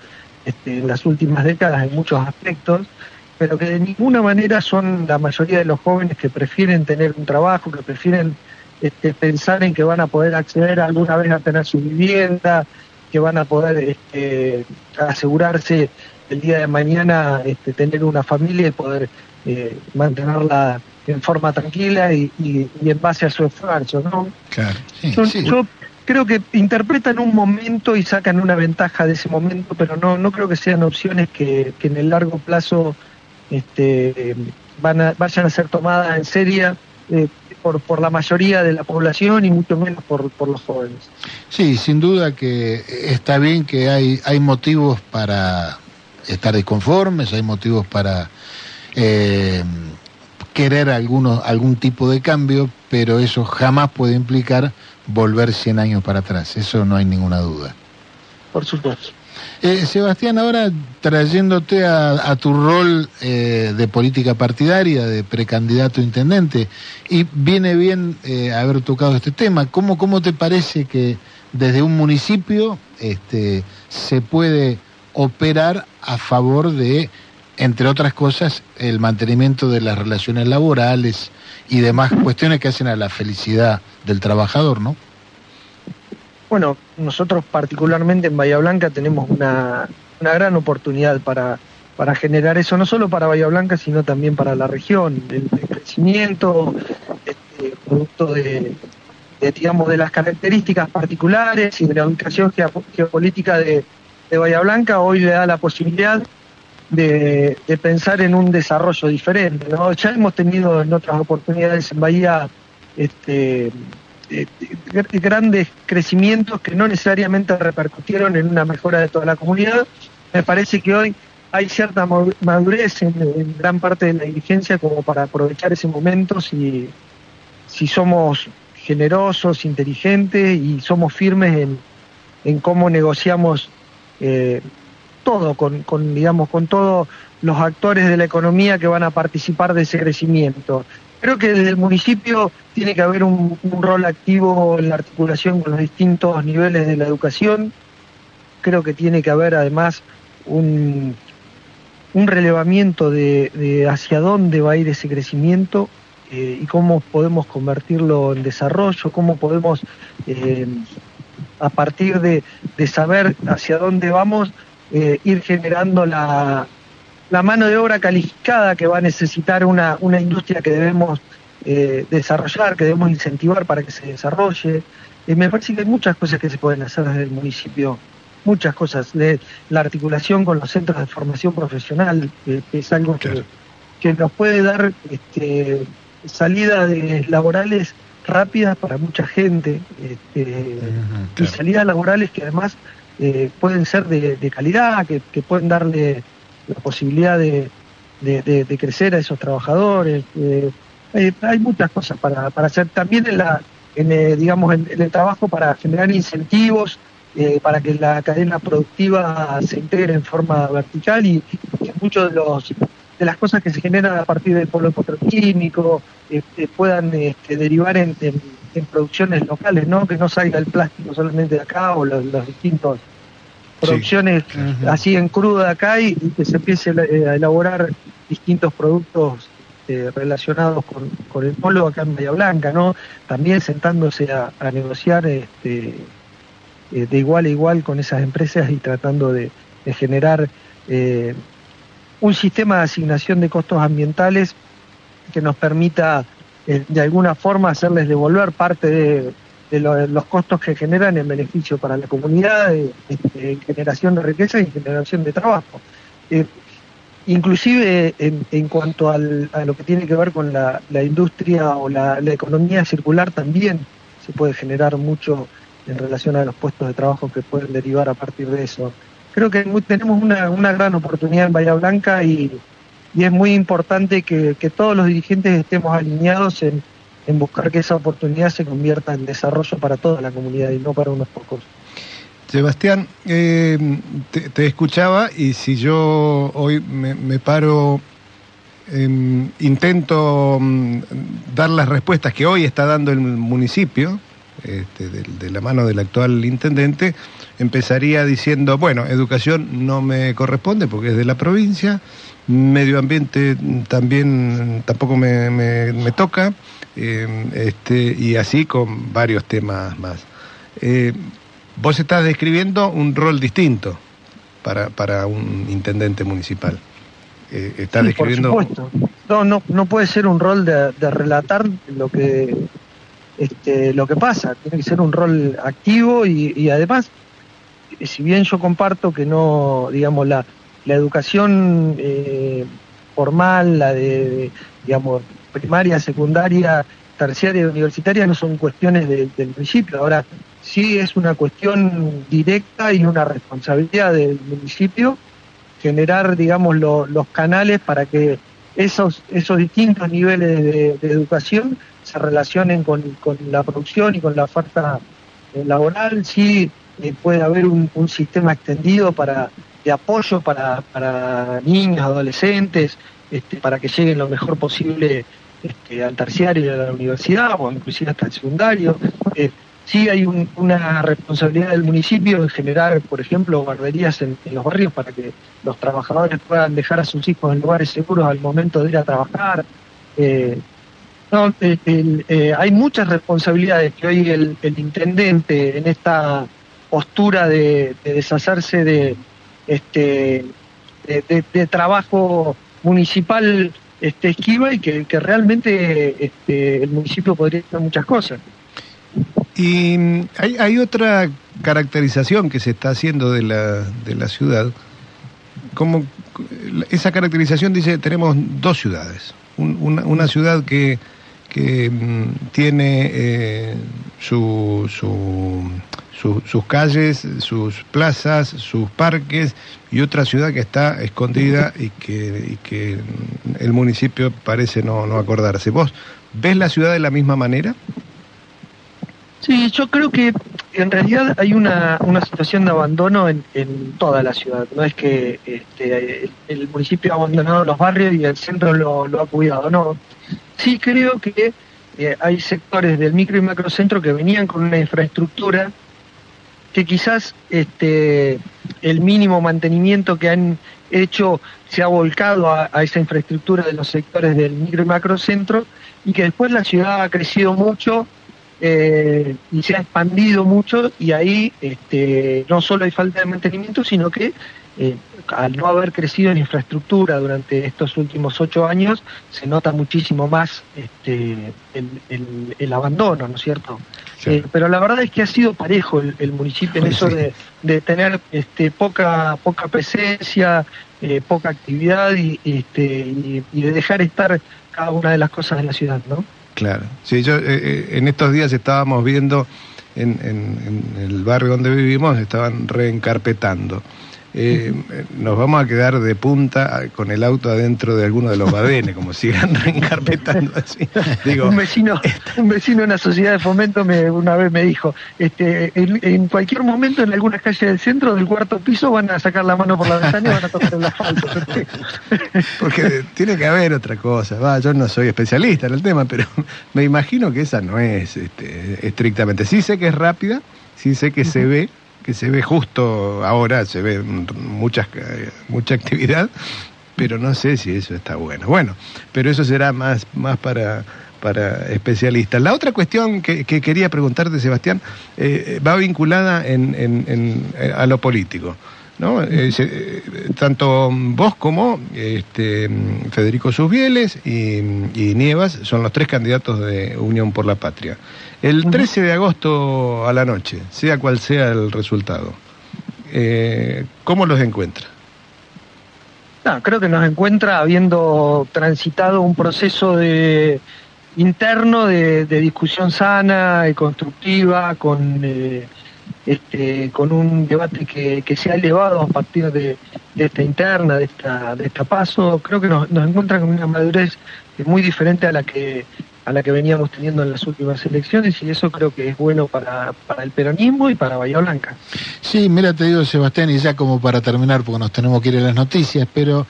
este, en las últimas décadas en muchos aspectos, pero que de ninguna manera son la mayoría de los jóvenes que prefieren tener un trabajo, que prefieren este, pensar en que van a poder acceder alguna vez a tener su vivienda, que van a poder este, asegurarse el día de mañana este, tener una familia y poder eh, mantenerla en forma tranquila y, en base a su esfuerzo, ¿no? Claro. yo, creo que interpretan un momento y sacan una ventaja de ese momento, pero no, no creo que sean opciones que, en el largo plazo este, van a, vayan a ser tomadas en serio eh, por, por la mayoría de la población y mucho menos por, por los jóvenes. Sí, sin duda que está bien que hay, hay motivos para estar disconformes, hay motivos para eh, querer algunos, algún tipo de cambio, pero eso jamás puede implicar volver 100 años para atrás, eso no hay ninguna duda. Por supuesto. Eh, Sebastián, ahora trayéndote a, tu rol eh, de política partidaria, de precandidato a intendente, y viene bien eh, haber tocado este tema, ¿Cómo, ¿cómo te parece que desde un municipio este, se puede operar a favor de entre otras cosas, el mantenimiento de las relaciones laborales y demás cuestiones que hacen a la felicidad del trabajador, ¿no? Bueno, nosotros particularmente en Bahía Blanca tenemos una, gran oportunidad para, para generar eso, no solo para Bahía Blanca, sino también para la región. El, crecimiento, este, producto de, digamos, de las características particulares y de la ubicación geopolítica de, de Bahía Blanca, hoy le da la posibilidad de, pensar en un desarrollo diferente. ¿no? Ya hemos tenido en otras oportunidades en Bahía este, eh, grandes crecimientos que no necesariamente repercutieron en una mejora de toda la comunidad. Me parece que hoy hay cierta madurez en, gran parte de la dirigencia como para aprovechar ese momento si, si somos generosos, inteligentes y somos firmes en, en cómo negociamos eh, todo, con, con, digamos, con todos los actores de la economía que van a participar de ese crecimiento. Creo que desde el municipio tiene que haber un, rol activo en la articulación con los distintos niveles de la educación. Creo que tiene que haber además un, un relevamiento de, hacia dónde va a ir ese crecimiento eh, y cómo podemos convertirlo en desarrollo, cómo podemos, eh, a partir de, de, saber hacia dónde vamos, eh, ir generando la, la, mano de obra calificada que va a necesitar una, una industria que debemos eh, desarrollar, que debemos incentivar para que se desarrolle. Eh, me parece que hay muchas cosas que se pueden hacer desde el municipio, muchas cosas. De la articulación con los centros de formación profesional, que es algo que, que nos puede dar este, de- laborales rápidas para mucha gente este, y salidas laborales que además eh, pueden ser de, de calidad, que, que pueden darle la posibilidad de, crecer a esos trabajadores. eh, hay, muchas cosas para, hacer también en la en, eh, digamos en, el trabajo para generar incentivos eh, para que la cadena productiva se integre en forma vertical y que muchos de los de las cosas que se generan a partir del polo petroquímico este, puedan este, derivar en- en producciones locales, ¿no? Que no salga el plástico solamente de acá o los, los distintos producciones así en crudo de acá y, y que se empiece a eh, a elaborar distintos productos eh, relacionados con, con el polo acá en Bahía Blanca, ¿no? También sentándose a, a negociar este, eh, de igual a igual con esas empresas y tratando de, de generar eh, un sistema de asignación de costos ambientales que nos permita eh, de alguna forma hacerles devolver parte de, de lo- los costos que generan en beneficio para la comunidad, eh, este, en generación de riqueza y en generación de trabajo. Eh, inclusive en, en cuanto al- a lo que tiene que ver con la, la industria o la, la economía circular también se puede generar mucho en relación a los puestos de trabajo que pueden derivar a partir de eso. Creo que tenemos una, una gran oportunidad en Bahía Blanca y, y es muy importante que, todos los dirigentes estemos alineados en, buscar que esa oportunidad se convierta en desarrollo para toda la comunidad y no para unos pocos. Sebastián, eh, te, escuchaba y si yo hoy me, paro, em, intento mm, dar las respuestas que hoy está dando el municipio, este, de la mano del actual intendente, empezaría diciendo, bueno, educación no me corresponde porque es de la provincia, medio ambiente también tampoco me, me- me toca, eh, este, y así con varios temas más. Eh, vos estás describiendo un rol distinto para, para un intendente municipal. Eh, estás Sí, describiendo... Por supuesto. No, no, no puede ser un rol de, de relatar lo que este, lo que pasa. Tiene que ser un rol activo y, y además, si bien yo comparto que no, digamos, la, la educación eh, formal, la de, digamos, primaria, secundaria, terciaria y universitaria no son cuestiones de- del municipio. Ahora, sí es una cuestión directa y una responsabilidad del municipio generar, digamos, lo- los canales para que esos, esos distintos niveles de, educación se relacionen con, con la producción y con la oferta eh, laboral. Sí eh, puede haber un sistema extendido para de apoyo para, para niños, adolescentes, este, para que lleguen lo mejor posible este, al terciario y a la universidad o inclusive hasta el secundario. Eh, sí hay un- una responsabilidad del municipio en generar, por ejemplo, guarderías en, los barrios para que los trabajadores puedan dejar a sus hijos en lugares seguros al momento de ir a trabajar. Eh, eh, hay muchas responsabilidades que hoy el, intendente en esta postura de deshacerse de este de, trabajo municipal este, esquiva y que, que realmente este, el municipio podría hacer muchas cosas. Y mm, hay, hay otra caracterización que se está haciendo de la, de la ciudad. Como esa caracterización dice, tenemos dos ciudades. Un- una, una ciudad que, que mm, tiene eh, su, su- su- sus calles, sus plazas, sus parques, y otra ciudad que está escondida y que, y que el municipio parece no, no acordarse. ¿Vos ves la ciudad de la misma manera? Sí, yo creo que en realidad hay una, una situación de abandono en, toda la ciudad. No es que este, el, municipio ha abandonado los barrios y el centro lo, lo ha cuidado, no. Sí creo que eh, hay sectores del micro y macrocentro que venían con una infraestructura que quizás este, el mínimo mantenimiento que han hecho se ha volcado a, esa infraestructura de los sectores del micro y macrocentro y que después la ciudad ha crecido mucho eh, y se ha expandido mucho y ahí este, no solo hay falta de mantenimiento, sino que eh, al no haber crecido en infraestructura durante estos últimos ocho años, se nota muchísimo más este, el, abandono, ¿no es cierto? Eh, pero la verdad es que ha sido parejo el, municipio en eso de, tener este, poca, poca presencia, eh, poca actividad y, este, y, de dejar estar cada una de las cosas de la ciudad, ¿no? Claro. Sí, yo en estos días estábamos viendo en, en, el barrio donde vivimos, estaban reencarpetando eh, nos vamos a quedar de punta con el auto adentro de alguno de los badenes, como sigan reencarpetando así. Digo, un vecino, un vecino de una sociedad de fomento me, una vez me dijo, este, en, cualquier momento en alguna calle del centro del cuarto piso van a sacar la mano por la ventana y van a tocar el asfalto. Porque tiene que haber otra cosa. Va, yo no soy especialista en el tema, pero me imagino que esa no es este, estrictamente. Sí sé que es rápida, sí sé que se ve que se ve justo ahora, se ve mucha, mucha actividad, pero no sé si eso está bueno. Bueno, pero eso será más, más para, para especialistas. La otra cuestión que, quería preguntarte, Sebastián, eh, va vinculada en, en, a lo político. ¿No? Eh, tanto vos como este, Federico Susbieles y, y, Nievas son los tres candidatos de Unión por la Patria. El 13 de agosto a la noche, sea cual sea el resultado, eh, ¿cómo los encuentra? No, creo que nos encuentra habiendo transitado un proceso de interno de, discusión sana y constructiva, con, eh, este, con un debate que, se ha elevado a partir de, esta interna, de esta, de esta paso. Creo que nos, nos encuentra con una madurez muy diferente a la que a la que veníamos teniendo en las últimas elecciones y eso creo que es bueno para, para el peronismo y para Bahía Blanca. Sí, mira, te digo Sebastián, y ya como para terminar, porque nos tenemos que ir a las noticias, pero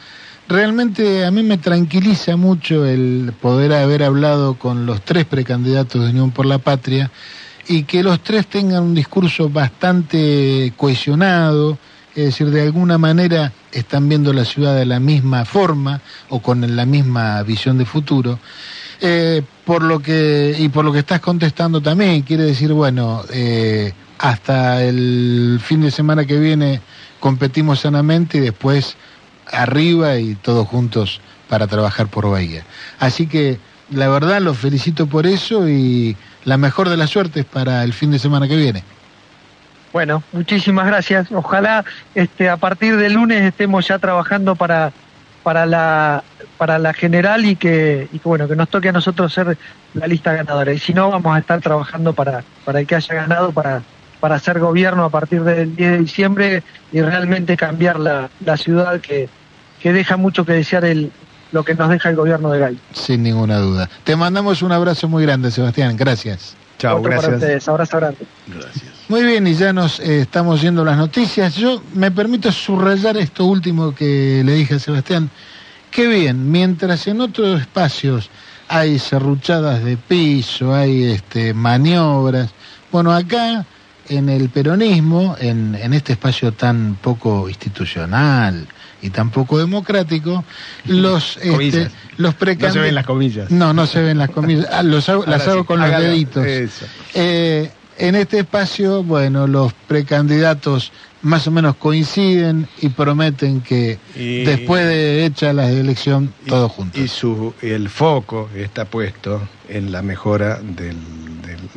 realmente a mí me tranquiliza mucho el poder haber hablado con los tres precandidatos de Unión por la Patria y que los tres tengan un discurso bastante cohesionado, es decir, de alguna manera están viendo la ciudad de la misma forma o con la misma visión de futuro. Eh, por lo que y por lo que estás contestando también quiere decir bueno eh, hasta el fin de semana que viene competimos sanamente y después arriba y todos juntos para trabajar por Bahía así que la verdad los felicito por eso y la mejor de las suertes para el fin de semana que viene. Bueno muchísimas gracias. Ojalá este a partir del lunes estemos ya trabajando para para la para la general y que, y bueno que nos toque a nosotros ser la lista ganadora. Y si no vamos a estar trabajando para para el que haya ganado para para hacer gobierno a partir del 10 de diciembre y realmente cambiar la, la ciudad que, que deja mucho que desear el, lo que nos deja el gobierno de Gay. Sin ninguna duda. Te mandamos un abrazo muy grande, Sebastián. Gracias. Chao, gracias. Para ustedes. Abrazo grande. Gracias. Muy bien, y ya nos eh, estamos yendo las noticias. Yo me permito subrayar esto último que le dije a Sebastián. Qué bien, mientras en otros espacios hay serruchadas de piso, hay este, maniobras. Bueno, acá en el peronismo, en, en este espacio tan poco institucional, y tampoco democrático, los, este, los precandidatos... No se ven las comillas. No, no se ven las comillas. Ah, los las hago con los deditos. Eh, en este espacio, bueno, los precandidatos más o menos coinciden y prometen que después de hecha la elección, todos juntos. Y su, el foco está puesto en la mejora del,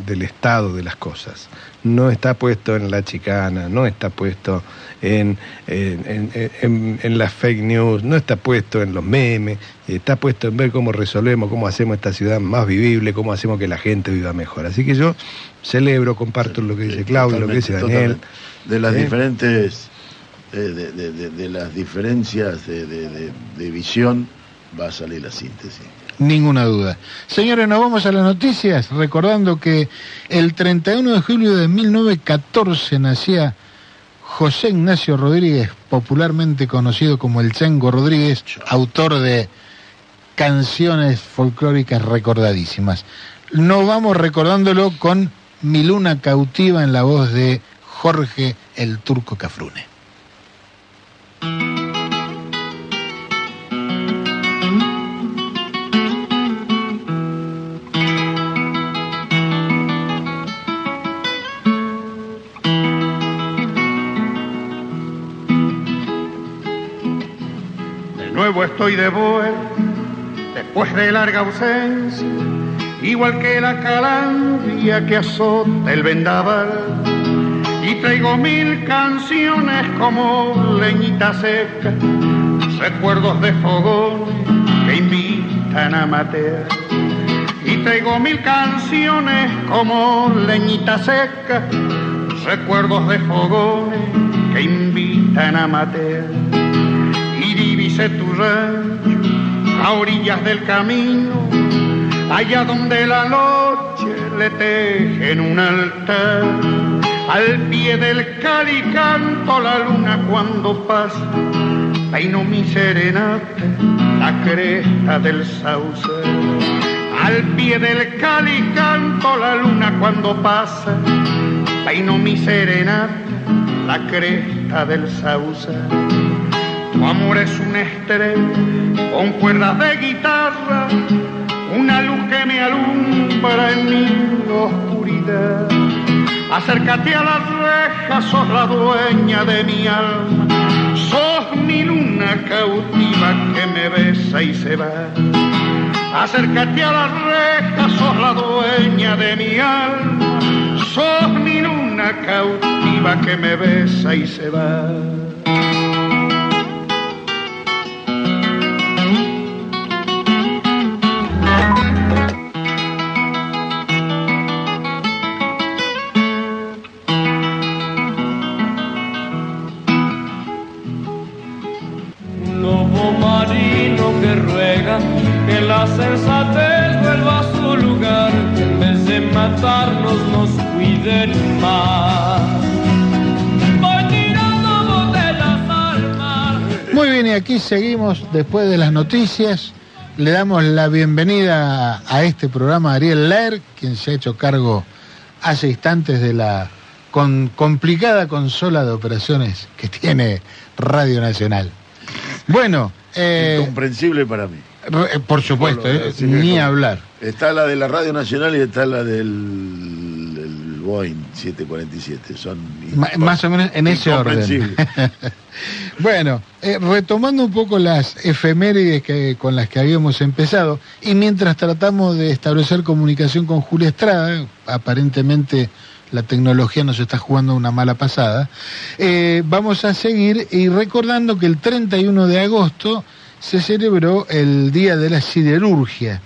del estado de las cosas no está puesto en la chicana, no está puesto en, en, las fake news, no está puesto en los memes, está puesto en ver cómo resolvemos, cómo hacemos esta ciudad más vivible, cómo hacemos que la gente viva mejor. Así que yo celebro, comparto lo que dice Claudio, lo que dice Daniel. De las ¿eh? diferentes, eh, de, de, las diferencias de visión va a salir la síntesis. Ninguna duda. Señores, nos vamos a las noticias recordando que el 31 de julio de 1914 nacía José Ignacio Rodríguez, popularmente conocido como el Chengo Rodríguez, autor de canciones folclóricas recordadísimas. Nos vamos recordándolo con Mi Luna Cautiva en la voz de Jorge el Turco Cafrune. Estoy de vuelta después de larga ausencia, igual que la calandria que azota el vendaval. Y traigo mil canciones como leñita seca, recuerdos de fogones que invitan a matear. Y traigo mil canciones como leñita seca, recuerdos de fogones que invitan a matear. Tu a orillas del camino, allá donde la noche le tejen un altar. Al pie del cali canto la luna cuando pasa, peino mi serenata, la cresta del sauce. Al pie del cali canto la luna cuando pasa, peino mi serenata, la cresta del sauce. Tu amor es una estrella con cuerdas de guitarra, una luz que me alumbra en mi oscuridad. Acércate a la reja, sos la dueña de mi alma, sos mi luna cautiva que me besa y se va. Acércate a la reja, sos la dueña de mi alma, sos mi luna cautiva que me besa y se va. Aquí seguimos después de las noticias. Le damos la bienvenida a este programa a Ariel Ler, quien se ha hecho cargo hace instantes de la con complicada consola de operaciones que tiene Radio Nacional. Bueno, eh, Incomprensible para mí. re- por supuesto, eh, ni hablar. Está la de la Radio Nacional y está la del el Boeing 747. Son más o menos en ese orden. bueno, eh, retomando un poco las efemérides que, con las que habíamos empezado, y mientras tratamos de establecer comunicación con Julia Estrada, aparentemente la tecnología nos está jugando una mala pasada, eh, vamos a seguir y recordando que el 31 de agosto se celebró el Día de la Siderurgia,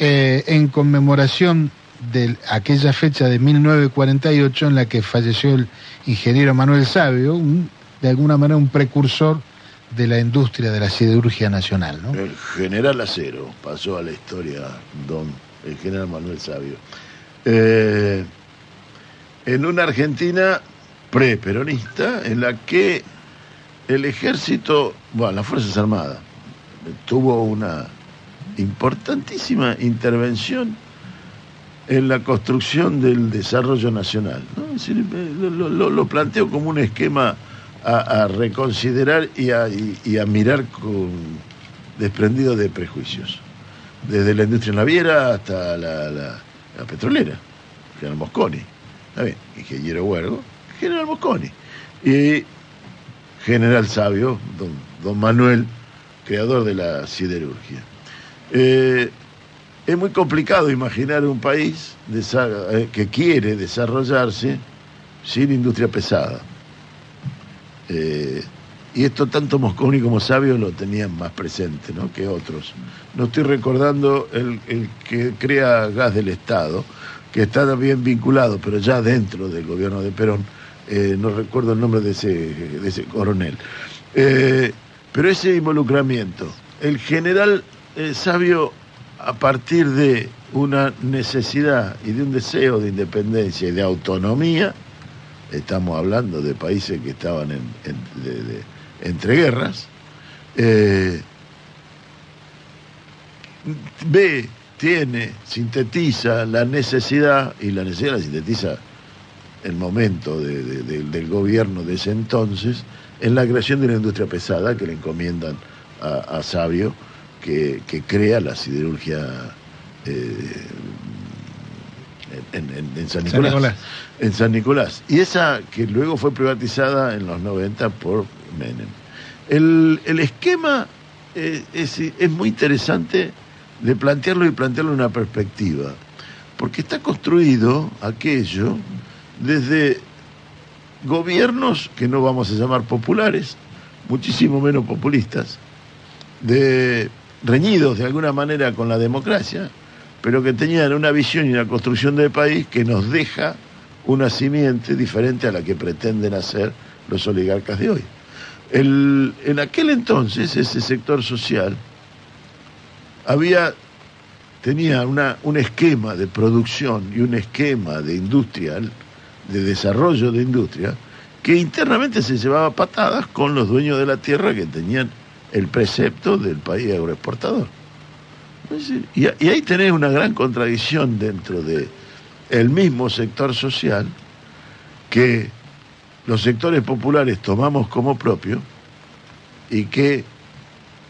eh, en conmemoración de aquella fecha de 1948 en la que falleció el ingeniero Manuel Sabio, de alguna manera un precursor de la industria de la siderurgia nacional. El general Acero pasó a la historia, don el general Manuel Sabio. Eh, en una Argentina pre-peronista en la que el ejército, bueno, las Fuerzas Armadas, tuvo una importantísima intervención en la construcción del desarrollo nacional. eh, lo, planteo como un esquema a, reconsiderar y a, mirar con desprendido de prejuicios. Desde la industria naviera hasta la petrolera, General Mosconi. Está bien, ingeniero Huergo, General Mosconi. Y General Sabio, don, don Manuel, creador de la siderurgia. Eh, es muy complicado imaginar un país eh, que quiere desarrollarse sin industria pesada. Eh, y esto tanto Mosconi como Sabio lo tenían más presente ¿no? que otros. No estoy recordando el, que crea gas del Estado, que está también vinculado, pero ya dentro del gobierno de Perón. Eh, no recuerdo el nombre de ese, coronel. Pero ese involucramiento, el general Sabio, a partir de una necesidad y de un deseo de independencia y de autonomía, estamos hablando de países que estaban en, en- entre guerras, eh, ve, tiene, sintetiza la necesidad, y la necesidad la sintetiza el momento de- de- de- del gobierno de ese entonces, en la creación de una industria pesada que le encomiendan a, a Sabio, que, que crea la siderurgia eh, en, en- en San San Nicolás. En San Nicolás. Y esa que luego fue privatizada en los 90 por Menem. El, el esquema eh, es, es muy interesante de plantearlo y plantearlo en una perspectiva, porque está construido aquello desde gobiernos que no vamos a llamar populares, muchísimo menos populistas, de reñidos de alguna manera con la democracia, pero que tenían una visión y una construcción del país que nos deja una simiente diferente a la que pretenden hacer los oligarcas de hoy. En aquel entonces ese sector social había tenía una, un esquema de producción y un esquema de industrial, de desarrollo de industria, que internamente se llevaba patadas con los dueños de la tierra que tenían el precepto del país agroexportador. Y ahí tenés una gran contradicción dentro de el mismo sector social que los sectores populares tomamos como propio y que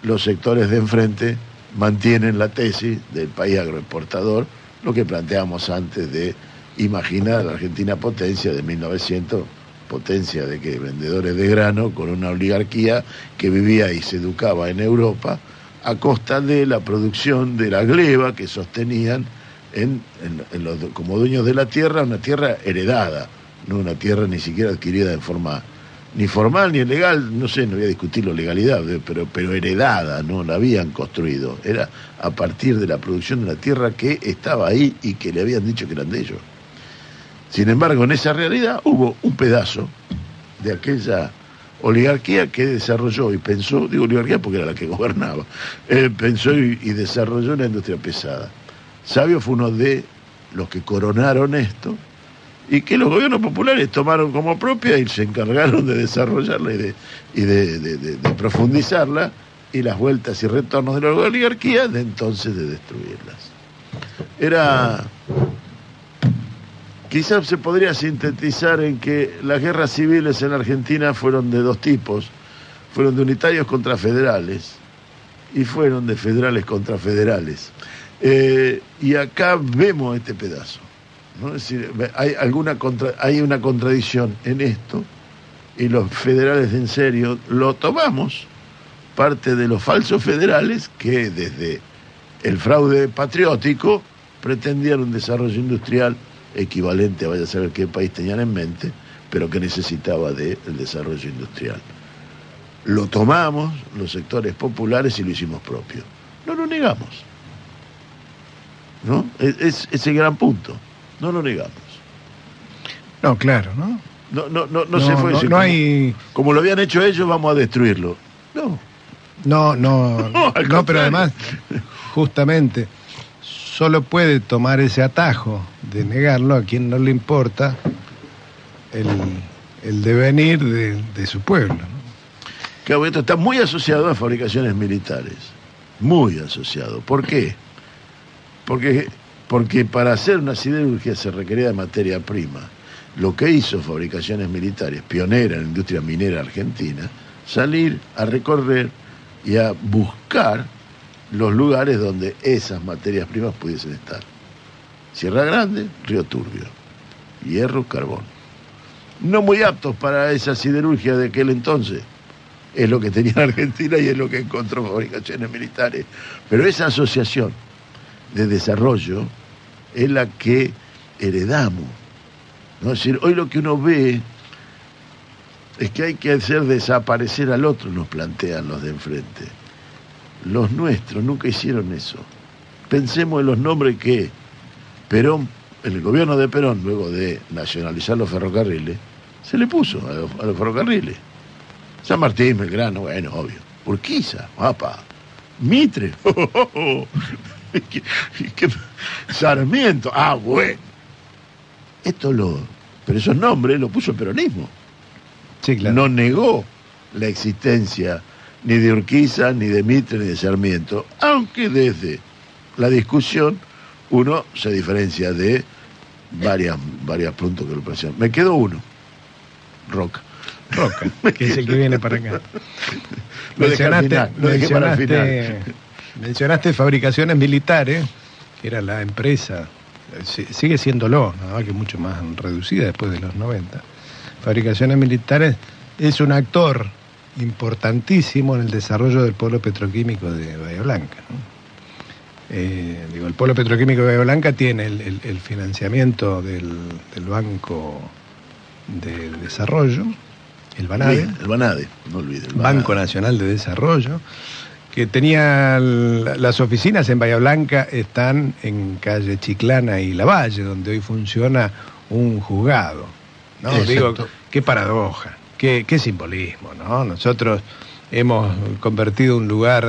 los sectores de enfrente mantienen la tesis del país agroexportador, lo que planteamos antes de imaginar a la Argentina potencia de 1900, potencia de que vendedores de grano con una oligarquía que vivía y se educaba en Europa a costa de la producción de la gleba que sostenían en, los, como dueños de la tierra, una tierra heredada, no una tierra ni siquiera adquirida de forma ni formal ni legal, no sé, no voy a discutir la legalidad, de- pero, pero heredada, no la habían construido. Era a partir de la producción de la tierra que estaba ahí y que le habían dicho que eran de ellos. Sin embargo, en esa realidad hubo un pedazo de aquella oligarquía que desarrolló y pensó, digo oligarquía porque era la que gobernaba, eh, pensó y, desarrolló una industria pesada. Sabio fue uno de los que coronaron esto y que los gobiernos populares tomaron como propia y se encargaron de desarrollarla y de- de profundizarla y las vueltas y retornos de la oligarquía de entonces de destruirlas. Era quizás se podría sintetizar en que las guerras civiles en Argentina fueron de dos tipos, fueron de unitarios contra federales y fueron de federales contra federales. Eh, y acá vemos este pedazo. ¿no? Es decir, hay, alguna contra- hay una contradicción en esto y los federales de en serio lo tomamos, parte de los falsos federales que desde el fraude patriótico pretendían un desarrollo industrial equivalente a vaya a saber qué país tenían en mente, pero que necesitaba del desarrollo industrial. Lo tomamos los sectores populares y lo hicimos propio. No lo negamos. ¿No? Es, es- es el gran punto. No lo negamos. No, claro, ¿no? No, no, no, no, No, se fue no- decir, no hay- como lo habían hecho ellos, vamos a destruirlo. No, No, no, No, pero además, justamente, solo puede tomar ese atajo de negarlo a quien no le importa el, el devenir de, de su pueblo. ¿no? Esto está muy asociado a fabricaciones militares. Muy asociado. ¿Por qué? Porque, porque para hacer una siderurgia se requería de materia prima. Lo que hizo Fabricaciones Militares, pionera en la industria minera argentina, salir a recorrer y a buscar los lugares donde esas materias primas pudiesen estar. Sierra Grande, Río Turbio, hierro, carbón. No muy aptos para esa siderurgia de aquel entonces, es lo que tenía Argentina y es lo que encontró fabricaciones militares. Pero esa asociación de desarrollo es la que heredamos. ¿no? Es decir, hoy lo que uno ve es que hay que hacer desaparecer al otro, nos plantean los de enfrente. Los nuestros nunca hicieron eso. Pensemos en los nombres que Perón, en el gobierno de Perón, luego de nacionalizar los ferrocarriles, se le puso a los, a los ferrocarriles. San Martín, Belgrano, bueno, obvio. Urquiza, mapa. Mitre. ¿Qué- qué- Sarmiento, ah, bueno. Esto lo. Pero esos nombres lo puso el peronismo. Sí, claro. No negó la existencia ni de Urquiza, ni de Mitre, ni de Sarmiento, aunque desde la discusión uno se diferencia de varias, varios puntos que lo presionan. Me quedó uno, Roca. Roca, que es el que viene para acá. Lo final, lo dejé para el mencionaste, mencionaste fabricaciones militares, que era la empresa, si- sigue siéndolo, nada más que mucho más reducida después de los 90. Fabricaciones militares es un actor importantísimo en el desarrollo del polo petroquímico de Bahía Blanca. ¿no? Eh, digo, el polo petroquímico de Bahía Blanca tiene el, el- el financiamiento del, del Banco de Desarrollo, el BANADE, El Banade, no olvides. el Banco. Nacional de Desarrollo, que tenía las oficinas en Bahía Blanca, están en calle Chiclana y Lavalle, donde hoy funciona un juzgado. ¿no? Exacto. Digo, qué paradoja, qué, qué simbolismo, ¿no? Nosotros hemos convertido un lugar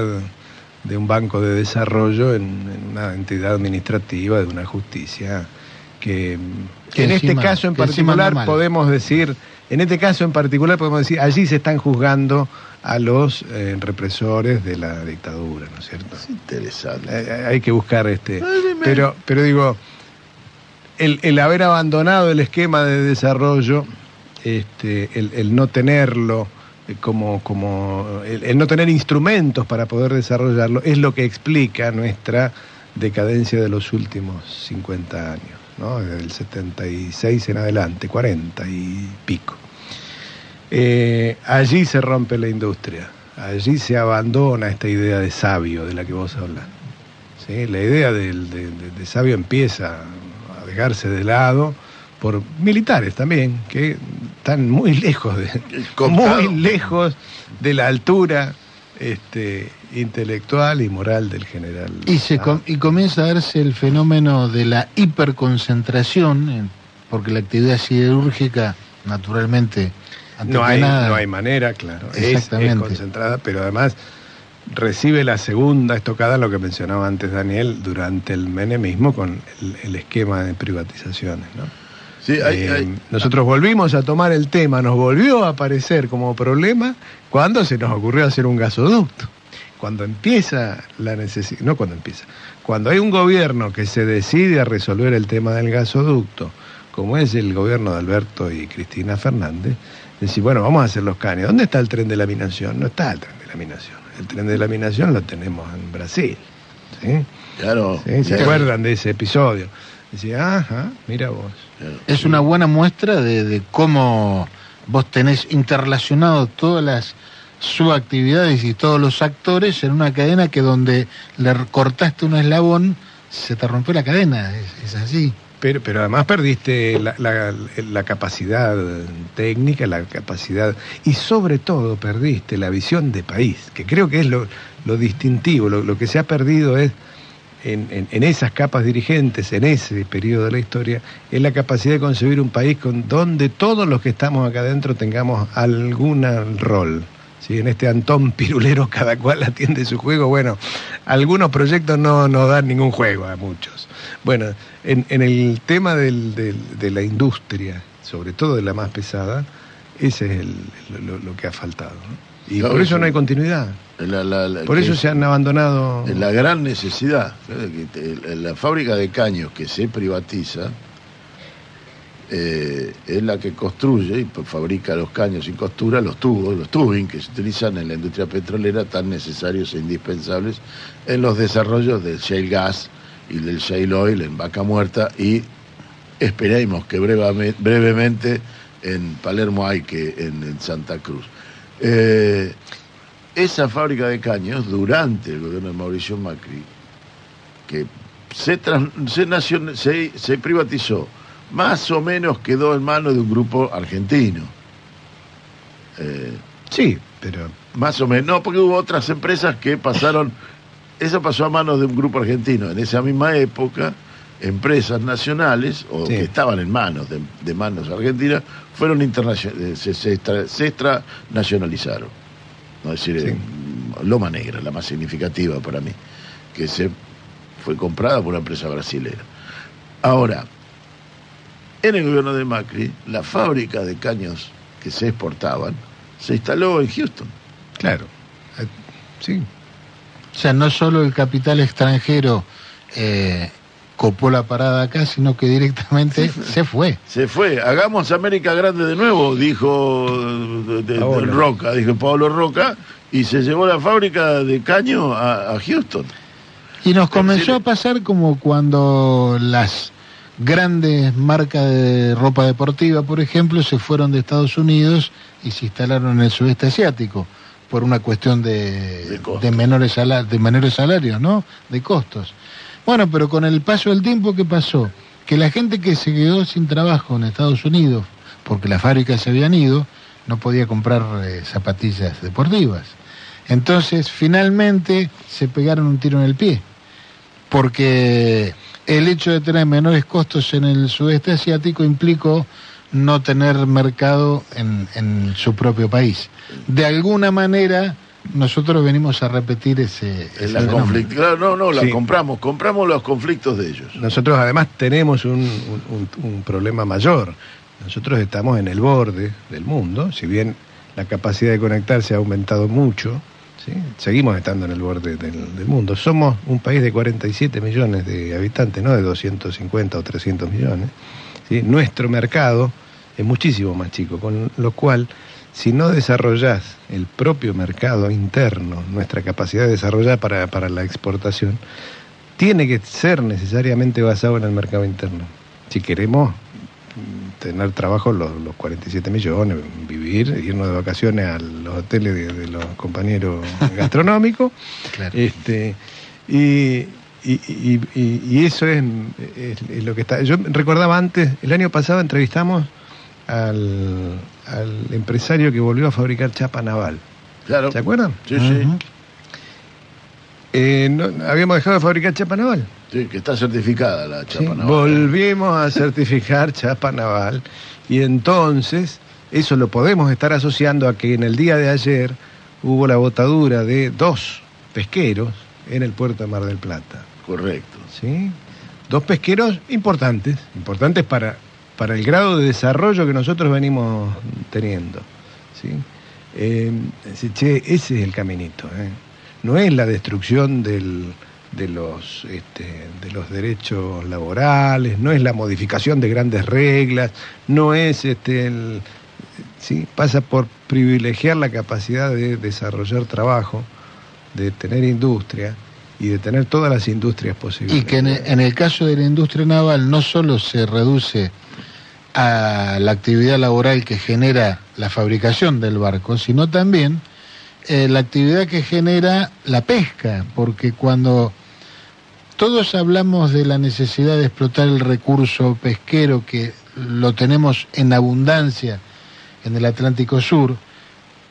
de un banco de desarrollo en, en una entidad administrativa de una justicia que, Que en encima- este caso en particular podemos decir, en este caso en particular podemos decir, allí se están juzgando a los eh, represores de la dictadura, ¿no es cierto? Es interesante. Eh, hay que buscar este. Pero, pero digo, el, el haber abandonado el esquema de desarrollo, este, el, no tenerlo eh, como, como el, no tener instrumentos para poder desarrollarlo, es lo que explica nuestra decadencia de los últimos 50 años, ¿no? Desde el 76 en adelante, 40 y pico. Eh, allí se rompe la industria, allí se abandona esta idea de sabio de la que vos hablas. ¿sí? La idea de- de sabio empieza a dejarse de lado por militares también, que están muy lejos de, muy lejos de la altura este, intelectual y moral del general. Y, se com- y comienza a darse el fenómeno de la hiperconcentración, en- porque la actividad siderúrgica, naturalmente, no hay, nada, no hay manera, claro. Es- Es, Exactamente. concentrada, pero además recibe la segunda estocada, lo que mencionaba antes Daniel, durante el menemismo con el, el esquema de privatizaciones. ¿no? Sí, hay, Eh, hay- nosotros volvimos a tomar el tema, nos volvió a aparecer como problema cuando se nos ocurrió hacer un gasoducto. Cuando empieza la necesidad, no cuando empieza, cuando hay un gobierno que se decide a resolver el tema del gasoducto, como es el gobierno de Alberto y Cristina Fernández, decir, bueno, vamos a hacer los canes. ¿Dónde está el tren de laminación? No está el tren de laminación. El tren de laminación lo tenemos en Brasil. ¿sí? claro. ¿Sí? ¿Se claro, acuerdan de ese episodio? Ajá, mira vos. es una buena muestra de, de cómo vos tenés interrelacionado todas las subactividades y todos los actores en una cadena que donde le cortaste un eslabón, se te rompió la cadena, es, es así. Pero, pero además perdiste la, la- la capacidad técnica, la capacidad y sobre todo perdiste la visión de país, que creo que es lo, lo distintivo, lo, lo que se ha perdido es en, esas capas dirigentes, en ese periodo de la historia, es la capacidad de concebir un país donde todos los que estamos acá adentro tengamos algún rol. ¿sí? En este Antón Pirulero cada cual atiende su juego. Bueno, algunos proyectos no nos dan ningún juego a muchos. Bueno, en, el tema de la industria, sobre todo de la más pesada, ese es el- lo, lo que ha faltado. ¿no? Y Claro, por eso no hay continuidad. La- la- la- Por eso es- se han abandonado... la gran necesidad. La fábrica de caños que se privatiza eh, es la que construye y pues, fabrica los caños sin costura, los tubos, los tubing que se utilizan en la industria petrolera tan necesarios e indispensables en los desarrollos del shale gas y del shale oil en Vaca Muerta y esperemos que brevame- brevemente en Palermo hay que en, en Santa Cruz. Eh, esa fábrica de caños durante el gobierno de Mauricio Macri, que se, tras- se, nacion- se, se privatizó, más o menos quedó en manos de un grupo argentino. Eh, Sí, pero más o menos, no, porque hubo otras empresas que pasaron, eso pasó a manos de un grupo argentino. En esa misma época, empresas nacionales, o Sí. que estaban en manos de, de manos argentinas, fueron internacionales, se, se extra- se extranacionalizaron. ¿no? Es decir, Sí. eh, Loma Negra, la más significativa para mí, que se fue comprada por una empresa brasilera. Ahora, en el gobierno de Macri, la fábrica de caños que se exportaban se instaló en Houston. claro, eh, sí, O sea, no solo el capital extranjero eh, copó la parada acá, sino que directamente se fue. Se fue, hagamos América Grande de nuevo, dijo de- de- Roca, dijo Pablo Roca, y se llevó la fábrica de caño a, a Houston. Y nos comenzó a pasar como cuando las grandes marcas de ropa deportiva, por ejemplo, se fueron de Estados Unidos y se instalaron en el sudeste asiático por una cuestión de, De menores, sala- de menores salarios, ¿no? De costos. Bueno, pero con el paso del tiempo, ¿qué pasó? Que la gente que se quedó sin trabajo en Estados Unidos, porque las fábricas se habían ido, no podía comprar eh, zapatillas deportivas. Entonces, finalmente, se pegaron un tiro en el pie, porque el hecho de tener menores costos en el sudeste asiático implicó no tener mercado en, en su propio país. De alguna manera, nosotros venimos a repetir ese, ese En la fenómeno. conflict- Claro, no, no, la Sí. compramos, compramos los conflictos de ellos. Nosotros además tenemos un, un- un- un problema mayor. Nosotros estamos en el borde del mundo, si bien la capacidad de conectarse ha aumentado mucho, ¿sí? seguimos estando en el borde del, del mundo. Somos un país de 47 millones de habitantes, no de 250 o 300 millones. ¿sí? Nuestro mercado es muchísimo más chico, con lo cual, si no desarrollás el propio mercado interno, nuestra capacidad de desarrollar para, para la exportación, tiene que ser necesariamente basado en el mercado interno. Si queremos tener trabajo los, los 47 millones, vivir, irnos de vacaciones a los hoteles de, de los compañeros gastronómicos, Claro. este, y, y, y- y- y eso es, es- es lo que está. Yo recordaba antes, el año pasado entrevistamos al, al empresario que volvió a fabricar chapa naval. Claro. ¿Se acuerdan? Sí, sí. Eh, no- habíamos dejado de fabricar chapa naval. Sí, que está certificada la Sí, chapa naval. Volvimos a certificar chapa naval y entonces eso lo podemos estar asociando a que en el día de ayer hubo la botadura de dos pesqueros en el puerto de Mar del Plata. Correcto. ¿sí? Dos pesqueros importantes, importantes para, para el grado de desarrollo que nosotros venimos teniendo. ¿sí? Eh, ese es el caminito. ¿eh? No es la destrucción del- de, los, este, de los derechos laborales, no es la modificación de grandes reglas, no es este, el, ¿sí? pasa por privilegiar la capacidad de desarrollar trabajo, de tener industria y de tener todas las industrias posibles. Y que en el, caso de la industria naval no solo se reduce a la actividad laboral que genera la fabricación del barco, sino también eh, la actividad que genera la pesca, porque cuando todos hablamos de la necesidad de explotar el recurso pesquero que lo tenemos en abundancia en el Atlántico Sur,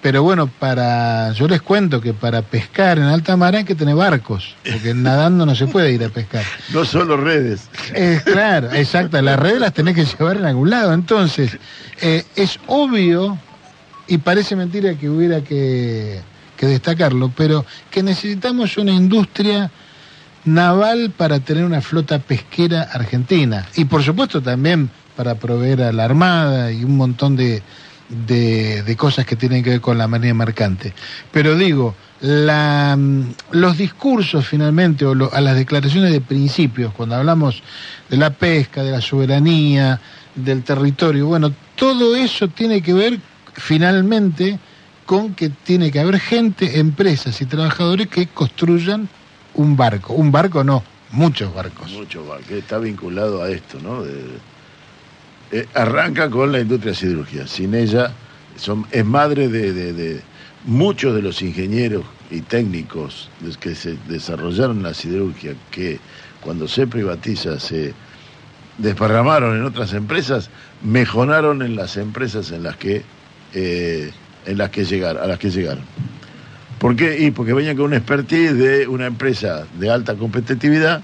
pero bueno, para yo les cuento que para pescar en alta mar hay que tener barcos, porque nadando no se puede ir a pescar. No solo redes. Eh, claro, exacto, las redes las tenés que llevar en algún lado. Entonces, eh, es obvio, y parece mentira que hubiera que, que destacarlo, pero que necesitamos una industria naval para tener una flota pesquera argentina. Y por supuesto también para proveer a la Armada y un montón de, de, de cosas que tienen que ver con la marina mercante. Pero digo, la, mm, los discursos finalmente, o lo- a las declaraciones de principios, cuando hablamos de la pesca, de la soberanía, del territorio, bueno, todo eso tiene que ver finalmente con que tiene que haber gente, empresas y trabajadores que construyan un barco. Un barco no, muchos barcos. Mucho va, que está vinculado a esto, ¿no? De- eh, arranca con la industria siderúrgica. Sin ella, son, es madre de, de- de muchos de los ingenieros y técnicos que se desarrollaron la siderurgia, que cuando se privatiza se desparramaron en otras empresas, mejoraron en las empresas en las que eh, en las que a las que llegaron. ¿Por qué? Y porque venían con una expertise de una empresa de alta competitividad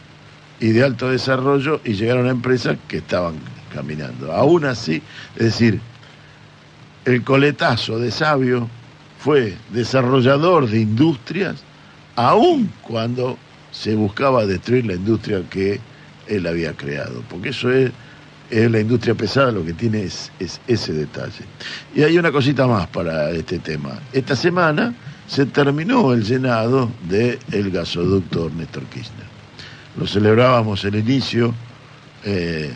y de alto desarrollo y llegaron a empresas que estaban caminando. Aún así, es decir, el coletazo de Sabio fue desarrollador de industrias, aun cuando se buscaba destruir la industria que él había creado, porque eso es, es la industria pesada, lo que tiene es, es ese detalle. Y hay una cosita más para este tema. Esta semana se terminó el llenado del gasoducto Néstor Kirchner. Lo celebrábamos el inicio. eh,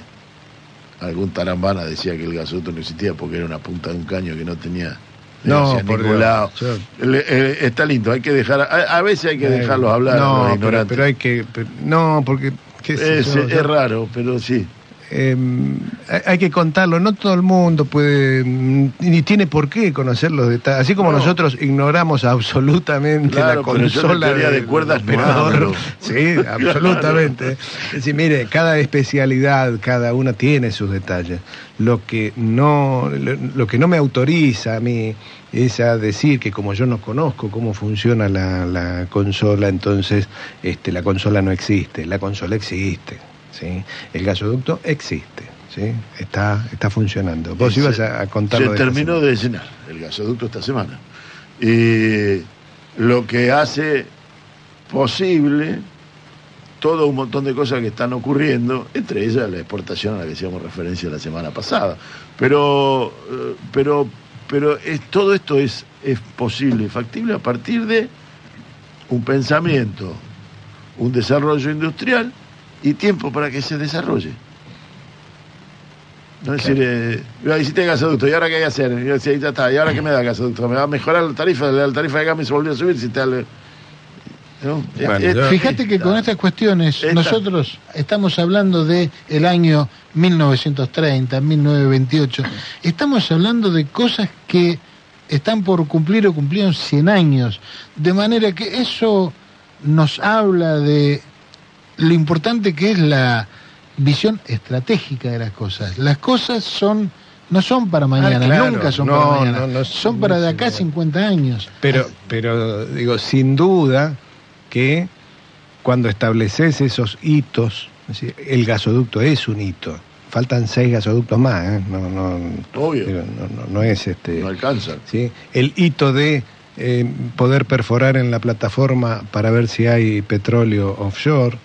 algún tarambana decía que el gasoducto no existía porque era una punta de un caño que no tenía No, por ningún lado. Yo- Le- eh, está lindo, hay que dejar, a, a veces hay que dejarlos hablar, los No, pero, hay que. pero- no, porque. qué sé es, yo, es yo- raro, pero sí. Eh, hay- que contarlo, no todo el mundo puede, mm, ni tiene por qué conocer los detalles. Así como No. nosotros ignoramos absolutamente Claro, la consola de cuerdas. Sí, absolutamente. Es decir, mire, cada especialidad, cada una tiene sus detalles. Lo que no, lo, lo que no me autoriza a mí es a decir que como yo no conozco cómo funciona la, la consola, entonces este, la consola no existe. La consola existe. ¿Sí? El gasoducto existe. ¿sí? Está, está funcionando. Vos Se- ibas a, a contarlo Se de terminó semana. de llenar el gasoducto esta semana. Y lo que hace posible todo un montón de cosas que están ocurriendo, entre ellas la exportación a la que hacíamos referencia la semana pasada. Pero, eh, pero, pero es, todo esto es, es posible y factible a partir de un pensamiento, un desarrollo industrial y tiempo para que se desarrolle. No es decir, eh, hiciste gasoducto, ¿y ahora qué hay que hacer? Y yo decía, ya está, ¿y ahora qué me da gasoducto? ¿Me va a mejorar la tarifa? La tarifa de gas me se volvió a subir si tal. ¿no? Bueno, Eh, yo- Fíjate que con estas cuestiones Esta- nosotros estamos hablando de el año 1930, 1928. Estamos hablando de cosas que están por cumplir o cumplieron 100 años. De manera que eso nos habla de lo importante que es la visión estratégica de las cosas. Las cosas son no son para mañana, Ah, claro. nunca son No, para mañana. no, son para de acá es- 50 años. Pero, pero digo, sin duda que cuando estableces esos hitos, es decir, el gasoducto es un hito. Faltan seis gasoductos más, ¿eh? no, no, Obvio. digo, no, no- no es este. No alcanza. ¿sí? El hito de eh, poder perforar en la plataforma para ver si hay petróleo offshore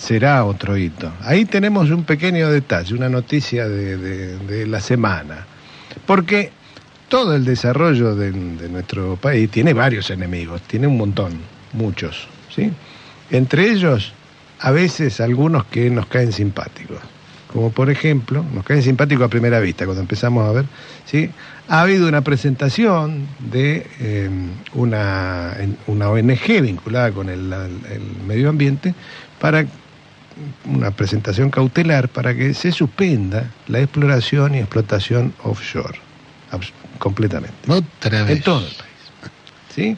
será otro hito. Ahí tenemos un pequeño detalle, una noticia de, la semana. Porque todo el desarrollo de, nuestro país tiene varios enemigos, tiene un montón, muchos. ¿sí? Entre ellos, a veces algunos que nos caen simpáticos. Como por ejemplo, nos caen simpáticos a primera vista, cuando empezamos a ver, ¿sí? ha habido una presentación de eh, una, una ONG vinculada con el medio ambiente para una presentación cautelar para que se suspenda la exploración y explotación offshore, completamente. Otra vez. En todo el país. ¿Sí?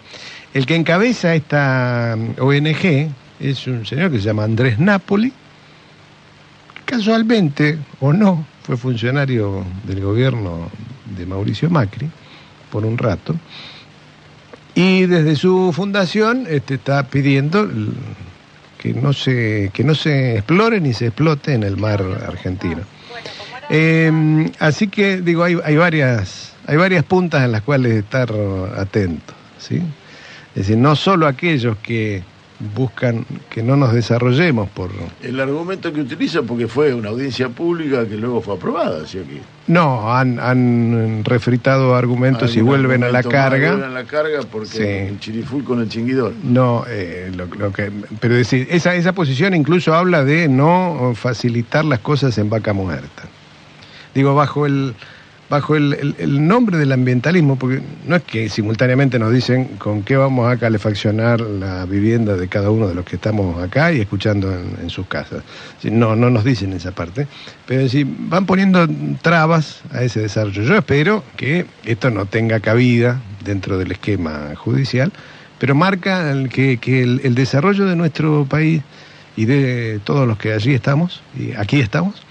El que encabeza esta mm, ONG es un señor que se llama Andrés Napoli. Casualmente, o no, fue funcionario del gobierno de Mauricio Macri por un rato. Y desde su fundación este, está pidiendo que no, se, que no se explore ni se explote en el mar argentino. Eh, así que digo, hay, hay varias, hay varias puntas en las cuales estar atento, ¿sí? Es decir, no solo aquellos que buscan que no nos desarrollemos por El argumento que utiliza, porque fue una audiencia pública que luego fue aprobada, así que. no han, han refritado argumentos y vuelven a la carga. Vuelven a la carga porque Sí. el chiriful con el chinguidor. No, eh, lo, lo que, pero decir, esa, esa posición incluso habla de no facilitar las cosas en vaca muerta. Digo, bajo el bajo el, nombre del ambientalismo, porque no es que simultáneamente nos dicen con qué vamos a calefaccionar la vivienda de cada uno de los que estamos acá y escuchando en, sus casas. No, no nos dicen esa parte, pero sí, van poniendo trabas a ese desarrollo. Yo espero que esto no tenga cabida dentro del esquema judicial, pero marca el que, que el, el desarrollo de nuestro país y de todos los que allí estamos, y aquí estamos,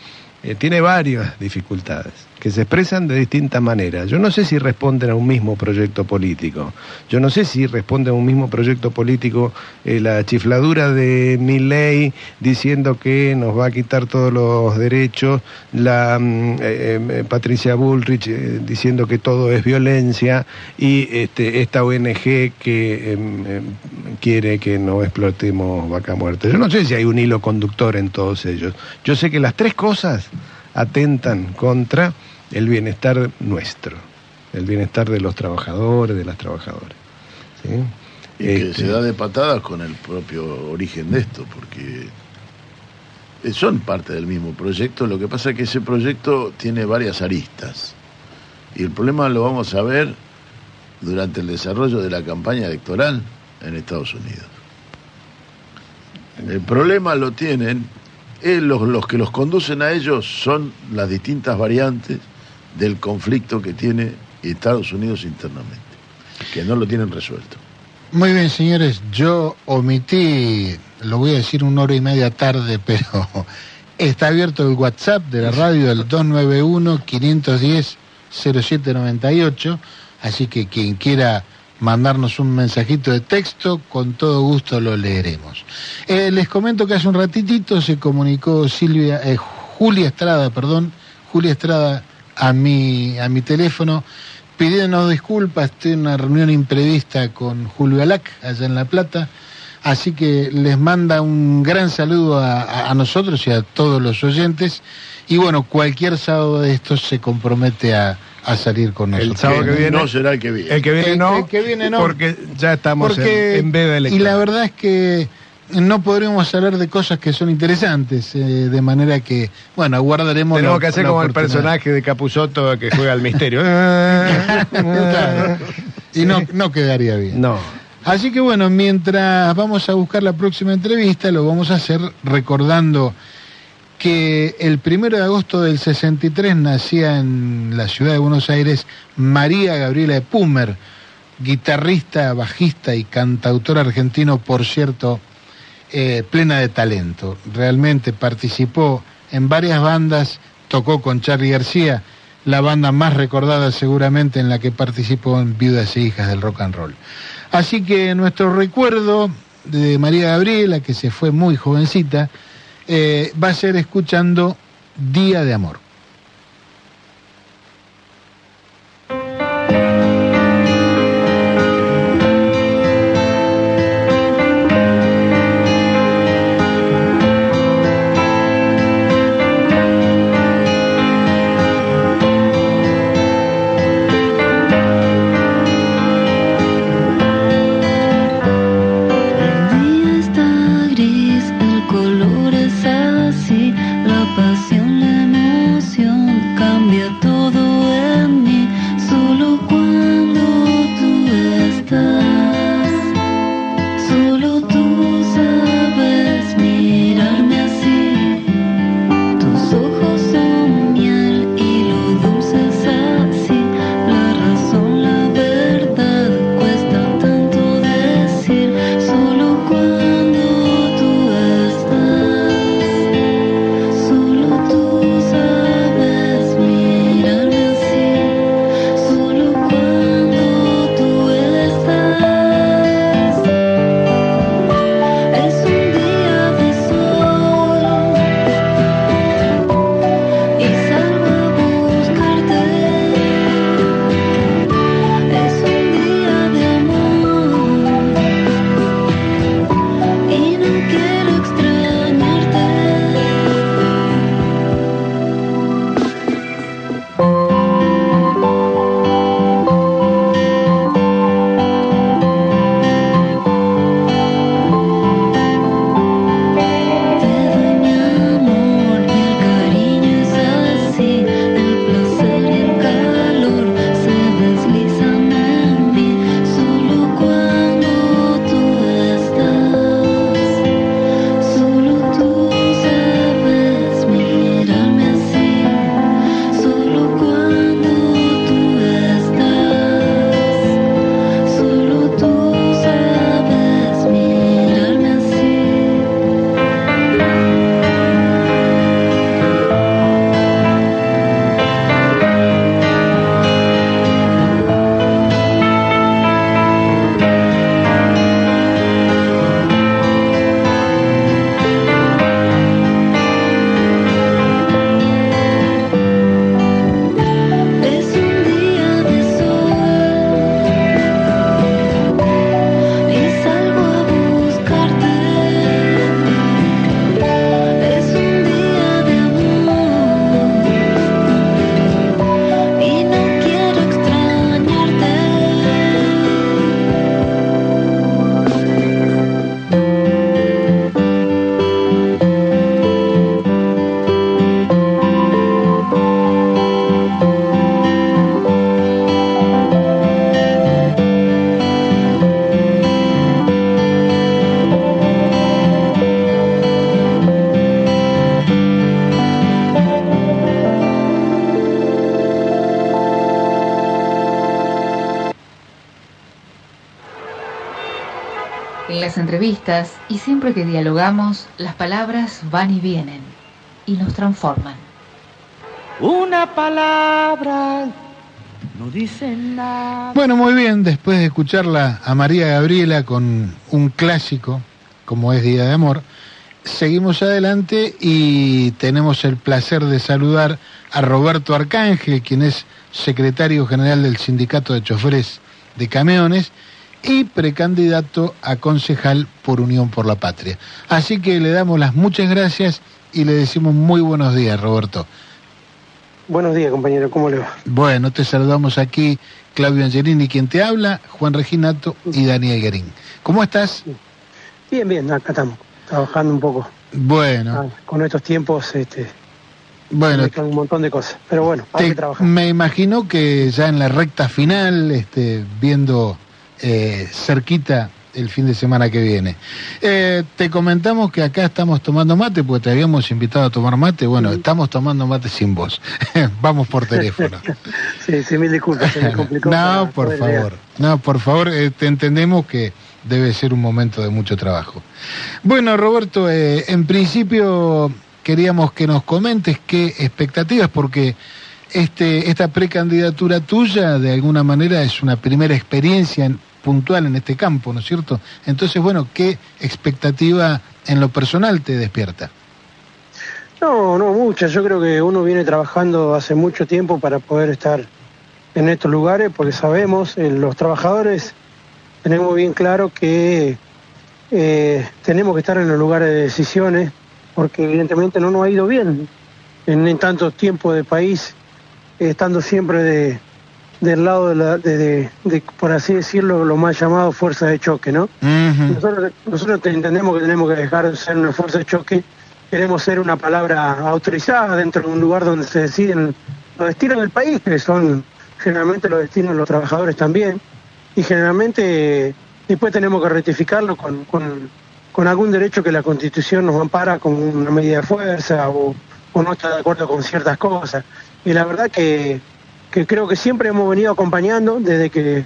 eh, tiene varias dificultades que se expresan de distintas maneras. Yo no sé si responden a un mismo proyecto político. Yo no sé si responde a un mismo proyecto político eh, la chifladura de Milley diciendo que nos va a quitar todos los derechos, la mm, eh, eh, Patricia Bullrich diciendo que todo es violencia y este, esta ONG que em, em, quiere que no explotemos vaca muerta. Yo no sé si hay un hilo conductor en todos ellos. Yo sé que las tres cosas atentan contra el bienestar nuestro, el bienestar de los trabajadores, de las trabajadoras. ¿sí? Y que Este, se da de patadas con el propio origen de esto, porque eh, son parte del mismo proyecto. Lo que pasa es que ese proyecto tiene varias aristas. Y el problema lo vamos a ver durante el desarrollo de la campaña electoral en Estados Unidos. El problema lo tienen eh, los, los que los conducen a ellos son las distintas variantes del conflicto que tiene Estados Unidos internamente, que no lo tienen resuelto. Muy bien, señores, yo omití, lo voy a decir una hora y media tarde, pero está abierto el WhatsApp de la radio, el 291-510-0798, así que quien quiera mandarnos un mensajito de texto, con todo gusto lo leeremos. Eh, les comento que hace un ratitito se comunicó Silvia, eh, Julia Estrada, perdón, Julia Estrada a mi, a mi teléfono pidiéndonos disculpas, estoy en una reunión imprevista con Julio Alac allá en La Plata, así que les manda un gran saludo a, a nosotros y a todos los oyentes, y bueno, cualquier sábado de estos se compromete a, a salir con nosotros. El sábado que viene. No será el que viene. El que viene El- no. el que viene no. Porque ya estamos Porque- en, en veda y electoral. la verdad es que no podremos hablar de cosas que son interesantes, eh, de manera que, bueno, guardaremos Tenemos la- que hacer como el personaje de Capuzotto que juega al misterio. Claro. Y no, no quedaría bien. no. Así que bueno, mientras vamos a buscar la próxima entrevista, lo vamos a hacer recordando que el primero de agosto del 63 nacía en la ciudad de Buenos Aires María Gabriela de Pumer, guitarrista, bajista y cantautor argentino, por cierto, eh, plena de talento. Realmente participó en varias bandas, tocó con Charlie García, la banda más recordada seguramente en la que participó en Viudas e Hijas del Rock and Roll. Así que nuestro recuerdo de María Gabriela, que se fue muy jovencita, eh, va a ser escuchando Día de Amor. Entrevistas y siempre que dialogamos, las palabras van y vienen y nos transforman. Una palabra no dice nada. Bueno, muy bien, después de escucharla a María Gabriela con un clásico, como es Día de Amor, seguimos adelante y tenemos el placer de saludar a Roberto Arcángel, quien es secretario general del Sindicato de Choferes de Camiones y precandidato a concejal por Unión por la Patria. Así que le damos las muchas gracias y le decimos muy buenos días, Roberto. Buenos días, compañero, ¿cómo le va? Bueno, te saludamos aquí, Claudio Angelini, quien te habla, Juan Reginato y Daniel Guerín. ¿Cómo estás? Bien, bien, acá estamos, trabajando un poco. Bueno. Ah, con estos tiempos, este, Bueno, un montón de cosas. Pero bueno, hay te- que trabajar. me imagino que ya en la recta final, este, viendo eh, cerquita el fin de semana que viene. Eh, te comentamos que acá estamos tomando mate, porque te habíamos invitado a tomar mate. Bueno, estamos tomando mate sin voz. Vamos por teléfono. Sí, sí, mil disculpas, se me complicó. no, por favor. No, por favor, eh, te entendemos que debe ser un momento de mucho trabajo. Bueno, Roberto, eh, en principio queríamos que nos comentes qué expectativas, porque este, esta precandidatura tuya de alguna manera es una primera experiencia en- puntual en este campo, ¿no es cierto? Entonces, bueno, ¿qué expectativa en lo personal te despierta? No, no, muchas. Yo creo que uno viene trabajando hace mucho tiempo para poder estar en estos lugares, porque sabemos, eh, los trabajadores tenemos bien claro que eh, tenemos que estar en los lugares de decisiones, porque evidentemente no nos ha ido bien en, tanto tiempo de país, estando siempre de, del lado de, la, de, de- de, por así decirlo, lo más llamado fuerza de choque, ¿no? Nosotros, nosotros te- entendemos que tenemos que dejar de ser una fuerza de choque, queremos ser una palabra autorizada dentro de un lugar donde se deciden los destinos del país, que son generalmente los destinos de los trabajadores también, y generalmente después tenemos que rectificarlo con, con, con algún derecho que la Constitución nos ampara como una medida de fuerza o, o no está de acuerdo con ciertas cosas. Y la verdad que, que creo que siempre hemos venido acompañando desde que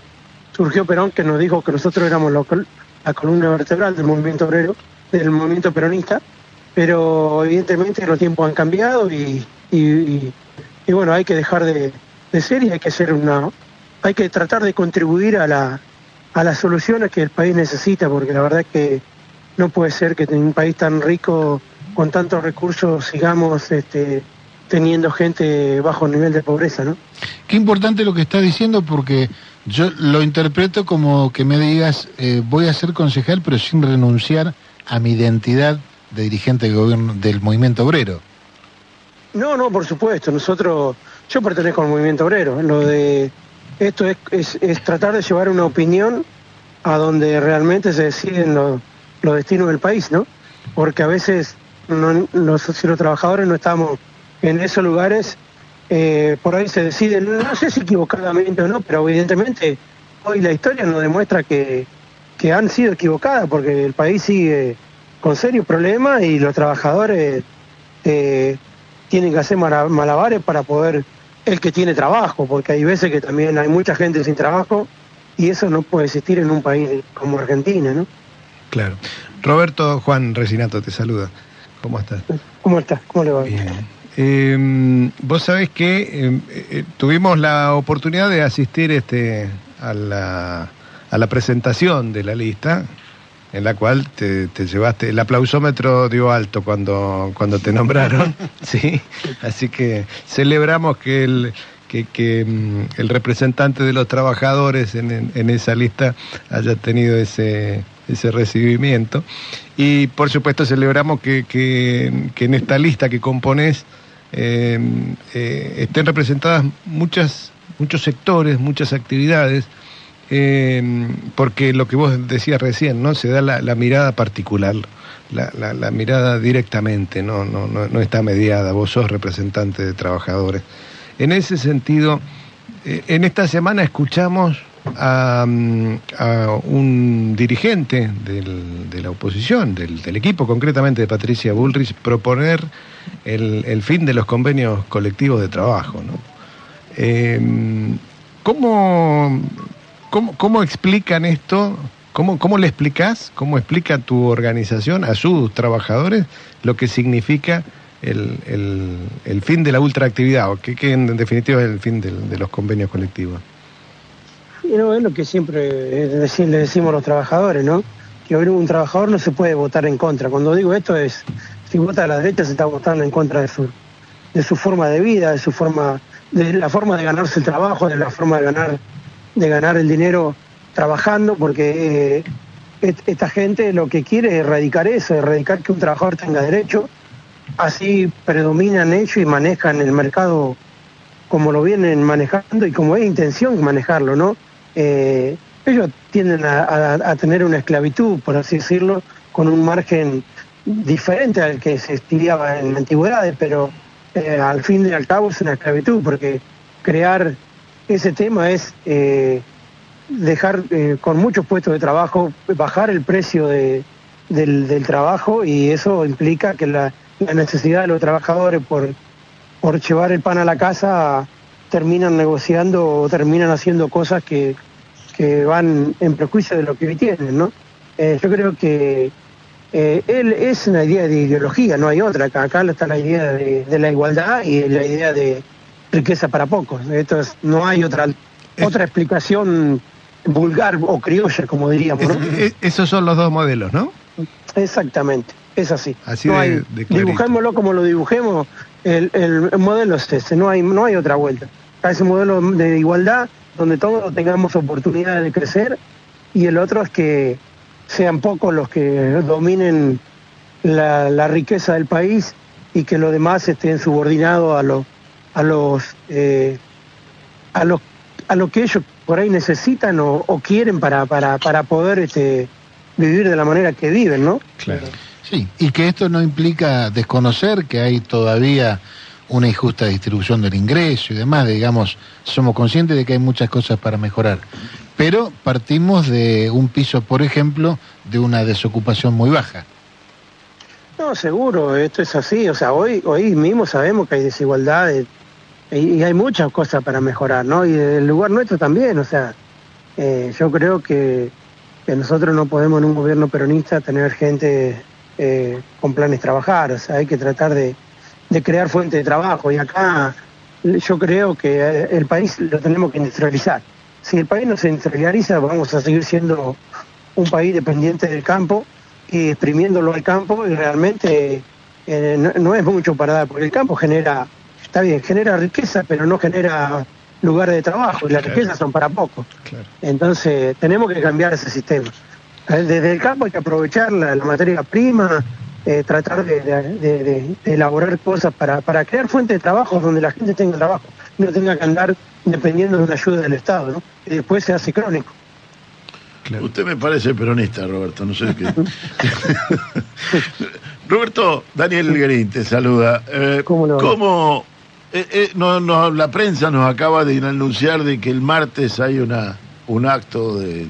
surgió Perón, que nos dijo que nosotros éramos la columna vertebral del movimiento obrero, del movimiento peronista, pero evidentemente los tiempos han cambiado y- y bueno, hay que dejar de, de ser y hay que ser una, hay que tratar de contribuir a la a las soluciones que el país necesita, porque la verdad es que no puede ser que en un país tan rico, con tantos recursos, sigamos este, teniendo gente bajo nivel de pobreza, ¿no? Qué importante lo que estás diciendo porque yo lo interpreto como que me digas, eh, voy a ser concejal pero sin renunciar a mi identidad de dirigente del gobierno del movimiento obrero. No, no, por supuesto. Nosotros, yo pertenezco al movimiento obrero. Lo de esto es, es- es tratar de llevar una opinión a donde realmente se deciden los, los destinos del país, ¿no? Porque a veces no- los, si los trabajadores no estamos en esos lugares, eh, por ahí se deciden, no sé si equivocadamente o no, pero evidentemente hoy la historia nos demuestra que, que han sido equivocadas porque el país sigue con serios problemas y los trabajadores eh, tienen que hacer malabares para poder, el que tiene trabajo, porque hay veces que también hay mucha gente sin trabajo y eso no puede existir en un país como Argentina, ¿no? Claro. Roberto Juan Resinato te saluda. ¿Cómo estás? ¿Cómo estás? ¿Cómo le va? Eh, vos sabés que eh, eh, tuvimos la oportunidad de asistir este, a, la, a la presentación de la lista, en la cual te, te llevaste, el aplausómetro dio alto cuando, cuando te nombraron, ¿sí? Así que celebramos que el, que, que, mm, el representante de los trabajadores en, en- en esa lista haya tenido ese, ese recibimiento. Y por supuesto celebramos que, que- que en esta lista que componés eh, eh, estén representadas muchas, muchos sectores, muchas actividades, eh, porque lo que vos decías recién, ¿no? Se da la, mirada particular, la, la- la mirada directamente, ¿no? No, no, no está mediada, vos sos representante de trabajadores. En ese sentido, eh, en esta semana escuchamos a, a un dirigente del- de la oposición, del, del equipo, concretamente de Patricia Bullrich, proponer el, fin de los convenios colectivos de trabajo. ¿no? Eh, ¿cómo, cómo, cómo explican esto ¿Cómo, ¿Cómo le explicás, cómo explica tu organización a sus trabajadores lo que significa el, el, el fin de la ultraactividad, o que, que en definitiva es el fin de los convenios colectivos? Y no, es lo que siempre decir, le decimos a los trabajadores, ¿no? Que un trabajador no se puede votar en contra. Cuando digo esto es, si vota a la derecha se está votando en contra de su, de su forma de vida, de su forma, de la forma de ganarse el trabajo, de la forma de ganar, de ganar el dinero trabajando, porque eh, esta gente lo que quiere es erradicar eso, erradicar que un trabajador tenga derecho, así predominan ellos y manejan el mercado como lo vienen manejando y como es intención manejarlo, ¿no? Eh, ellos tienden a, tener una esclavitud, por así decirlo, con un margen diferente al que se estudiaba en la antigüedad, pero eh, al fin y al cabo es una esclavitud, porque crear ese tema es eh, dejar con muchos puestos de trabajo, bajar el precio de- del, del trabajo y eso implica que la, la necesidad de los trabajadores por, por llevar el pan a la casa terminan negociando o terminan haciendo cosas que, que van en prejuicio de lo que hoy tienen, ¿no? Eh, yo creo que eh, él es una idea de ideología, no hay otra. Acá, acá está la idea de, de la igualdad y la idea de riqueza para pocos. Esto es- no hay otra otra explicación vulgar o criolla, como diríamos, ¿no? Es- esos son los dos modelos, ¿no? Exactamente, es así. Así no de- hay, de dibujémoslo como lo dibujemos, el- el modelo es ese, no hay, no hay otra vuelta. Está ese modelo de igualdad donde todos tengamos oportunidades de crecer y el otro es que sean pocos los que dominen la, la riqueza del país y que los demás estén subordinados a, los a, los, eh, a, los, a lo que ellos por ahí necesitan o, o quieren para, para, para poder este, vivir de la manera que viven, ¿no? Claro. Sí, y que esto no implica desconocer que hay todavía una injusta distribución del ingreso y demás, digamos, somos conscientes de que hay muchas cosas para mejorar, pero partimos de un piso, por ejemplo, de una desocupación muy baja. No, seguro, esto es así. O sea, hoy, hoy mismo sabemos que hay desigualdades y, hay muchas cosas para mejorar, ¿no? Y el lugar nuestro también, o sea, eh, yo creo que, que nosotros no podemos en un gobierno peronista tener gente eh, con planes trabajar, o sea, hay que tratar de, de crear fuentes de trabajo y acá yo creo que eh, el país lo tenemos que industrializar. Si el país no se industrializa, vamos a seguir siendo un país dependiente del campo y exprimiéndolo al campo y realmente eh, no, no es mucho para dar, porque el campo genera, está bien, genera riqueza, pero no genera lugares de trabajo y las Claro. riquezas son para pocos. Claro. Entonces tenemos que cambiar ese sistema. Eh, Desde el campo hay que aprovechar la, la materia prima, eh, tratar de, de- de- de- de elaborar cosas para, para crear fuentes de trabajo donde la gente tenga trabajo, no tenga que andar dependiendo de una ayuda del Estado, ¿no? Y después se hace crónico. Claro. Usted me parece peronista, Roberto, no sé qué. Roberto, Daniel Green te saluda. Eh, ¿Cómo? ¿Cómo, eh, eh, no, no, la prensa nos acaba de anunciar de que el martes hay una un acto de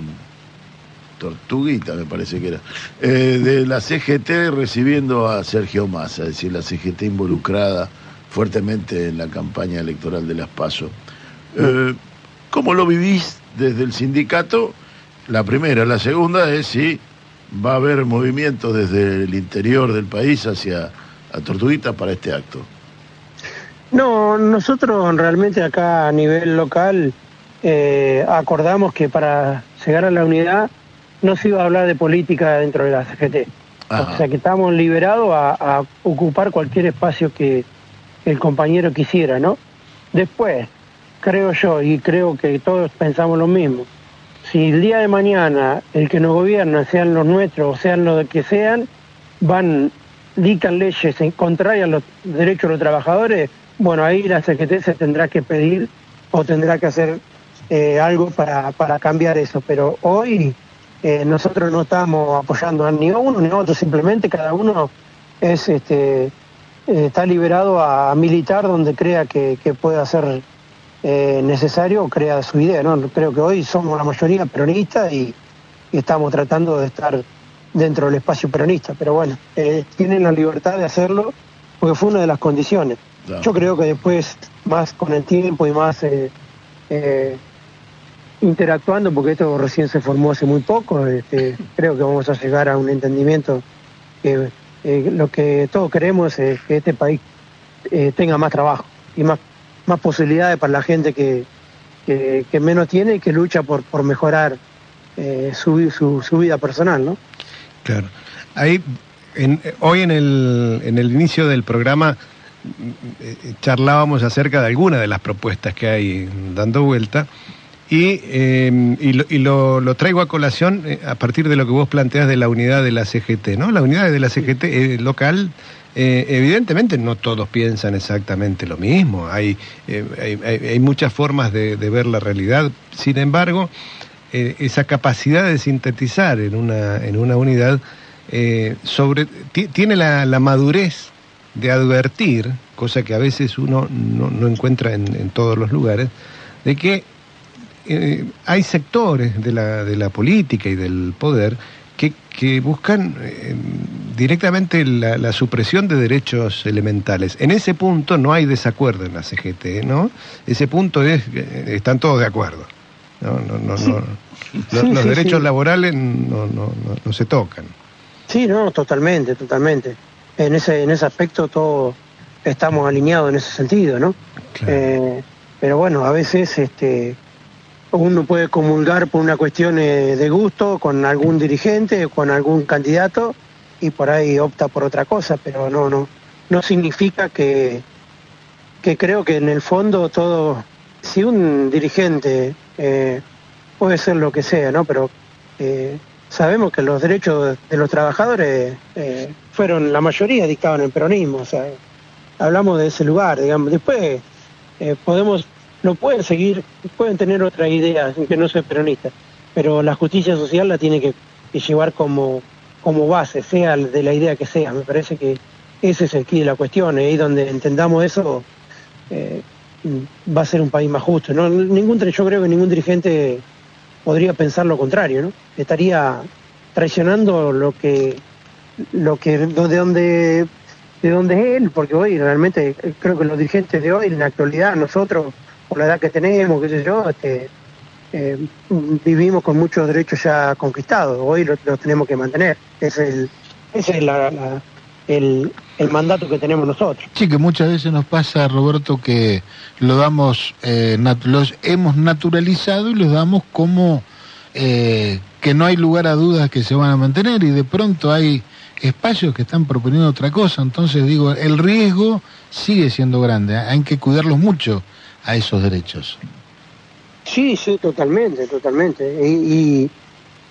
Tortuguita, me parece que era, eh, de la CGT recibiendo a Sergio Massa, es decir, la CGT involucrada fuertemente en la campaña electoral de las PASO. Eh, ¿Cómo lo vivís desde el sindicato? La primera. La segunda es si va a haber movimiento desde el interior del país hacia a Tortuguita para este acto. No, nosotros realmente acá a nivel local eh, acordamos que para llegar a la unidad no se iba a hablar de política dentro de la CGT. Ajá. O sea que estamos liberados a, a ocupar cualquier espacio que el compañero quisiera, ¿no? Después, creo yo, y creo que todos pensamos lo mismo, si el día de mañana el que nos gobierna, sean los nuestros o sean los que sean, van, dictan leyes en contrarias a los derechos de los trabajadores, bueno, ahí la CGT se tendrá que pedir o tendrá que hacer eh, algo para, para cambiar eso. Pero hoy eh, nosotros no estamos apoyando a ni a uno ni a otro, simplemente cada uno es este eh, está liberado a militar donde crea que, que pueda ser eh, necesario o crea su idea. ¿no? Creo que hoy somos la mayoría peronistas y, y estamos tratando de estar dentro del espacio peronista, pero bueno, eh, tienen la libertad de hacerlo porque fue una de las condiciones. Yo creo que después, más con el tiempo y más eh, interactuando, porque esto recién se formó hace muy poco, este, creo que vamos a llegar a un entendimiento que eh, lo que todos queremos es que este país eh, tenga más trabajo y más, más posibilidades para la gente que, que, que menos tiene y que lucha por, por mejorar eh, su, su, su vida personal, ¿no? Claro. Ahí, en- hoy en el, en el inicio del programa charlábamos acerca de algunas de las propuestas que hay dando vuelta y, eh, y, lo, y lo- lo traigo a colación eh, a partir de lo que vos planteas de la unidad de la CGT, ¿no? La unidad de la CGT eh, local, eh, evidentemente no todos piensan exactamente lo mismo, hay, eh, hay, hay- hay muchas formas de, de ver la realidad, sin embargo, esa capacidad de sintetizar en una, en una unidad eh, sobre, ti- tiene la, la madurez de advertir, cosa que a veces uno no, no encuentra en, en todos los lugares, de que eh, hay sectores de la, de la política y del poder que, que buscan eh, directamente la, la supresión de derechos elementales. En ese punto no hay desacuerdo en la CGT, ¿no? Ese punto es, eh, están todos de acuerdo. No, no, no. Los, Sí, los sí, derechos laborales no, no, no, se tocan. Sí, no, totalmente, totalmente. En ese, en ese aspecto todos estamos alineados en ese sentido, ¿no? Eh, pero bueno, a veces este, uno puede comulgar por una cuestión eh, de gusto con algún dirigente, con algún candidato y por ahí opta por otra cosa, pero no, no, no significa que, que creo que en el fondo todo, si un dirigente eh, puede ser lo que sea, ¿no? Pero eh, sabemos que los derechos de los trabajadores fueron la mayoría dictados en el peronismo, o sea, hablamos de ese lugar, digamos. Después podemos, lo pueden seguir, pueden tener otra idea, que no soy peronista, pero la justicia social la tiene que, llevar como, como base, sea de la idea que sea. Me parece que ese es el quid de la cuestión, y ahí donde entendamos eso eh, va a ser un país más justo. ¿no? Ningún, yo creo que ningún dirigente podría pensar lo contrario, ¿no? Estaría traicionando lo que, lo que, de donde, de donde es él, porque hoy realmente eh, creo que los dirigentes de hoy, en la actualidad, nosotros, por la edad que tenemos, qué sé yo, este, eh, vivimos con muchos derechos ya conquistados, hoy los tenemos que mantener. Es el, ese es la- la- el, el mandato que tenemos nosotros. Sí, que muchas veces nos pasa, Roberto, que lo damos, eh, los hemos naturalizado y los damos como eh, que no hay lugar a dudas que se van a mantener y de pronto hay espacios que están proponiendo otra cosa. Entonces digo, el riesgo sigue siendo grande, hay que cuidarlos mucho a esos derechos. Sí, sí, totalmente, totalmente. Y,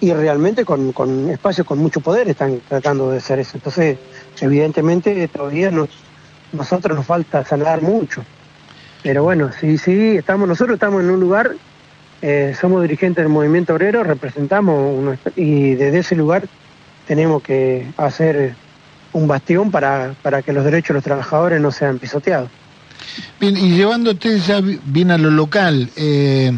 y, realmente con, con espacios con mucho poder están tratando de hacer eso. Entonces, evidentemente todavía nos, nosotros nos falta sanar mucho. Pero bueno, sí, sí, estamos, nosotros estamos en un lugar, eh, somos dirigentes del movimiento obrero, representamos uno- y desde ese lugar tenemos que hacer un bastión para, para que los derechos de los trabajadores no sean pisoteados. Bien, y llevándote ya bi- bien a lo local, eh,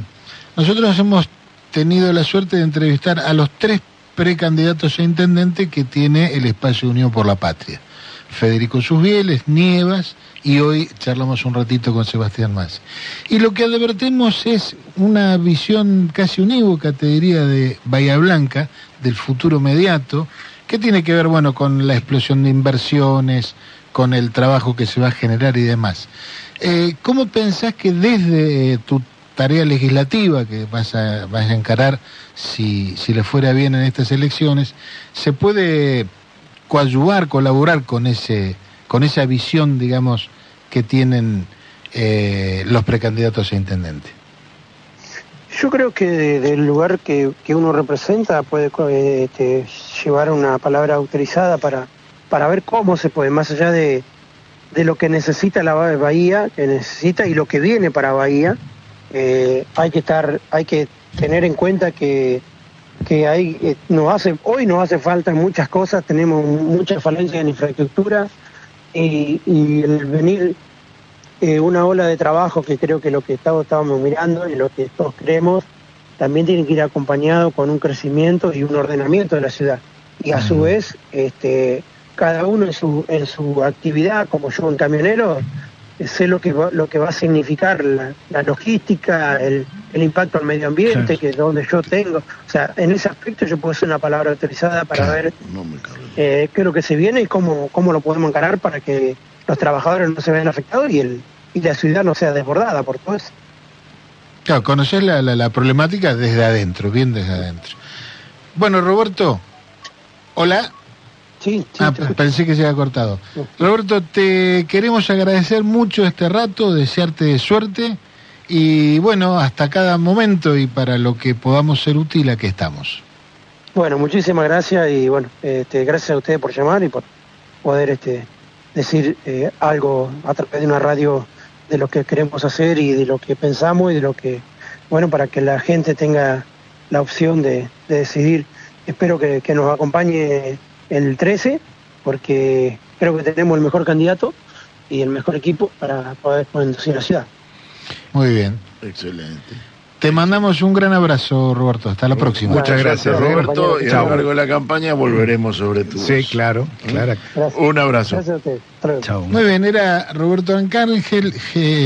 nosotros hemos tenido la suerte de entrevistar a los tres precandidatos a intendente que tiene el espacio Unión por la Patria. Federico Susbieles, Nievas y hoy charlamos un ratito con Sebastián Más. Y lo que advertimos es una visión casi unívoca, te diría, de Bahía Blanca, del futuro inmediato, que tiene que ver, bueno, con la explosión de inversiones, con el trabajo que se va a generar y demás. Eh, ¿Cómo pensás que desde tu tarea legislativa que vas a, vas encarar, si, le fuera bien en estas elecciones, se puede coadyuvar, colaborar con, ese, con esa visión, digamos, que tienen eh, los precandidatos a intendente? Yo creo que de- del lugar que, uno representa puede este, llevar una palabra autorizada para, para ver cómo se puede, más allá de, de lo que necesita la Ba- Bahía, que necesita y lo que viene para Bahía, eh, hay que estar, hay que tener en cuenta que, que hay, eh, nos hace, hoy nos hace falta muchas cosas, tenemos muchas falencias en infraestructura y, el venir eh, una ola de trabajo que creo que lo que estamos, estábamos mirando y lo que todos creemos también tiene que ir acompañado con un crecimiento y un ordenamiento de la ciudad. Y a su vez, este, cada uno en su, en su actividad, como yo un camionero, sé lo que va, lo que va a significar la, la logística, el, el impacto al medio ambiente, que es donde yo tengo. O sea, en ese aspecto yo puedo ser una palabra autorizada para ver eh, qué es lo que se viene y cómo, cómo lo podemos encarar para que los trabajadores no se vean afectados y, el, y la ciudad no sea desbordada por todo eso. Claro, conocer la, la, la problemática desde adentro, bien desde adentro. Bueno, Roberto, hola. Sí, Ah, pensé que se había cortado. Roberto, te queremos agradecer mucho este rato, desearte suerte y bueno, hasta cada momento y para lo que podamos ser útil, aquí estamos. Bueno, muchísimas gracias y bueno, este, gracias a ustedes por llamar y por poder este, decir eh, algo a través de una radio de lo que queremos hacer y de lo que pensamos y de lo que, bueno, para que la gente tenga la opción de, de decidir. Espero que, que nos acompañe el 13 porque creo que tenemos el mejor candidato y el mejor equipo para poder conducir la ciudad. Muy bien. Excelente. Te mandamos un gran abrazo, Roberto. Hasta la próxima. Muchas gracias. Roberto. Y a lo largo de la campaña volveremos sobre tu Sí, voz. claro, claro. Un abrazo. Gracias a luego. Chao. Muy bien, era Roberto Ancángel,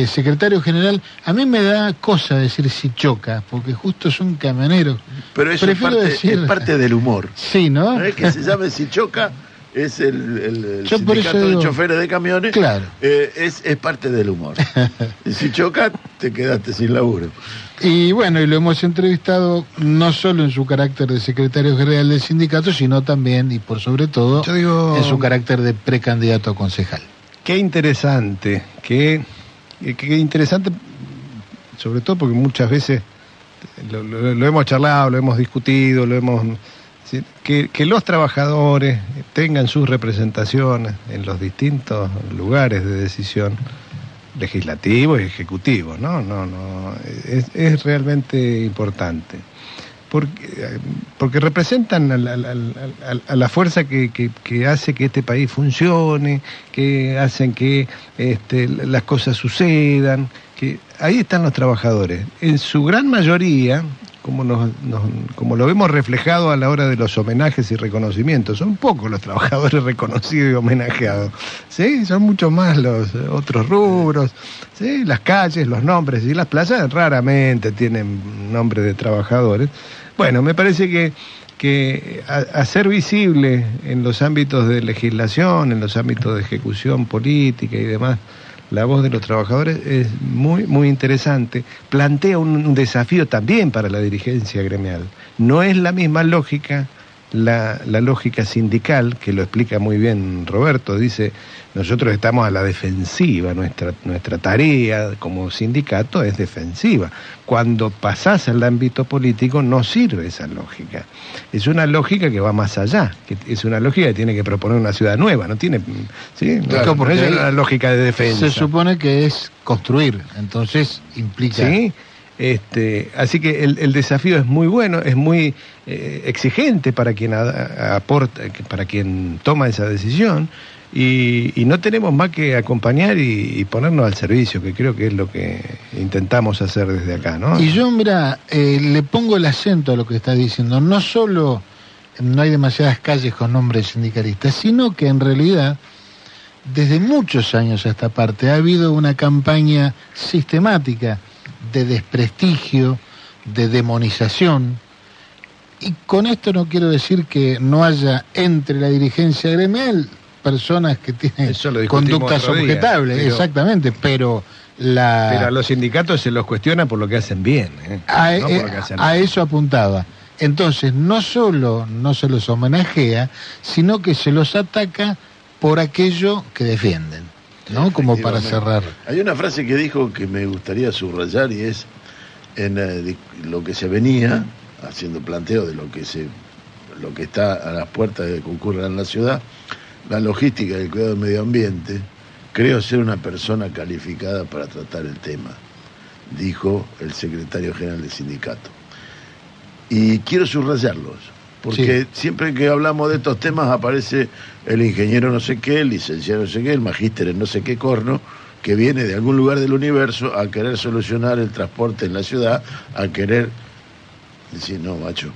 secretario general. A mí me da cosa decir si choca, porque justo son camioneros. Pero eso es parte, decir- es parte del humor. Sí, ¿no? ¿Eh? Que se llame si choca, es el, sindicato de digo- choferes de camiones. Claro. Eh, es, es parte del humor. y si choca, te quedaste sin laburo. Y bueno, y lo hemos entrevistado no solo en su carácter de secretario general del sindicato, sino también y por sobre todo digo- en su carácter de precandidato a concejal. Qué interesante, qué, qué- qué interesante, sobre todo porque muchas veces lo, lo- lo hemos charlado, lo hemos discutido, lo hemos que, los trabajadores tengan sus representaciones en los distintos lugares de decisión legislativos y ejecutivos, ¿no? No, no, es, es realmente importante. Porque, porque representan a la, a la fuerza que, que- que hace que este país funcione, que hacen que este, las cosas sucedan, que ahí están los trabajadores. En su gran mayoría, como, nos- nos- como lo vemos reflejado a la hora de los homenajes y reconocimientos, son pocos los trabajadores reconocidos y homenajeados, ¿sí? son mucho más los eh, otros rubros, ¿sí? las calles, los nombres y las plazas raramente tienen nombres de trabajadores. Bueno, me parece que, que hacer visible en los ámbitos de legislación, en los ámbitos de ejecución política y demás, la voz de los trabajadores es muy, muy interesante. Plantea un, un desafío también para la dirigencia gremial. No es la misma lógica, la, la lógica sindical, que lo explica muy bien Roberto, dice, nosotros estamos a la defensiva, nuestra, nuestra tarea como sindicato es defensiva. Cuando pasás al ámbito político no sirve esa lógica. Es una lógica que va más allá, que es una lógica que tiene que proponer una ciudad nueva, no tiene, ¿sí? No- Claro, una lógica de defensa. Se supone que es construir, entonces implica... Sí, este, así que el, desafío es muy bueno, es muy eh, exigente para quien aporta, para quien toma esa decisión y, no tenemos más que acompañar y, y ponernos al servicio, que creo que es lo que intentamos hacer desde acá, ¿no? Y yo, mira, eh, le pongo el acento a lo que está diciendo. No solo no hay demasiadas calles con nombres sindicalistas, sino que en realidad, desde muchos años a esta parte, ha habido una campaña sistemática de desprestigio, de demonización. Y con esto no quiero decir que no haya entre la dirigencia gremial personas que tienen conductas objetables, pero- exactamente, pero la... Pero a los sindicatos se los cuestiona por lo que hacen bien, ¿eh? A, no por eh, lo que hacen a eso apuntaba. Entonces, no solo no se los homenajea, sino que se los ataca por aquello que defienden, ¿no? Como para cerrar. Hay una frase que dijo que me gustaría subrayar y es en eh, lo que se venía haciendo planteo de lo que se lo que está a las puertas de que ocurra en la ciudad, la logística del cuidado del medio ambiente, creo ser una persona calificada para tratar el tema, dijo el secretario general del sindicato. Y quiero subrayarlos, porque siempre que hablamos de estos temas aparece el ingeniero no sé qué, el licenciado no sé qué, el magíster en no sé qué corno, que viene de algún lugar del universo a querer solucionar el transporte en la ciudad, a querer decir, no, macho,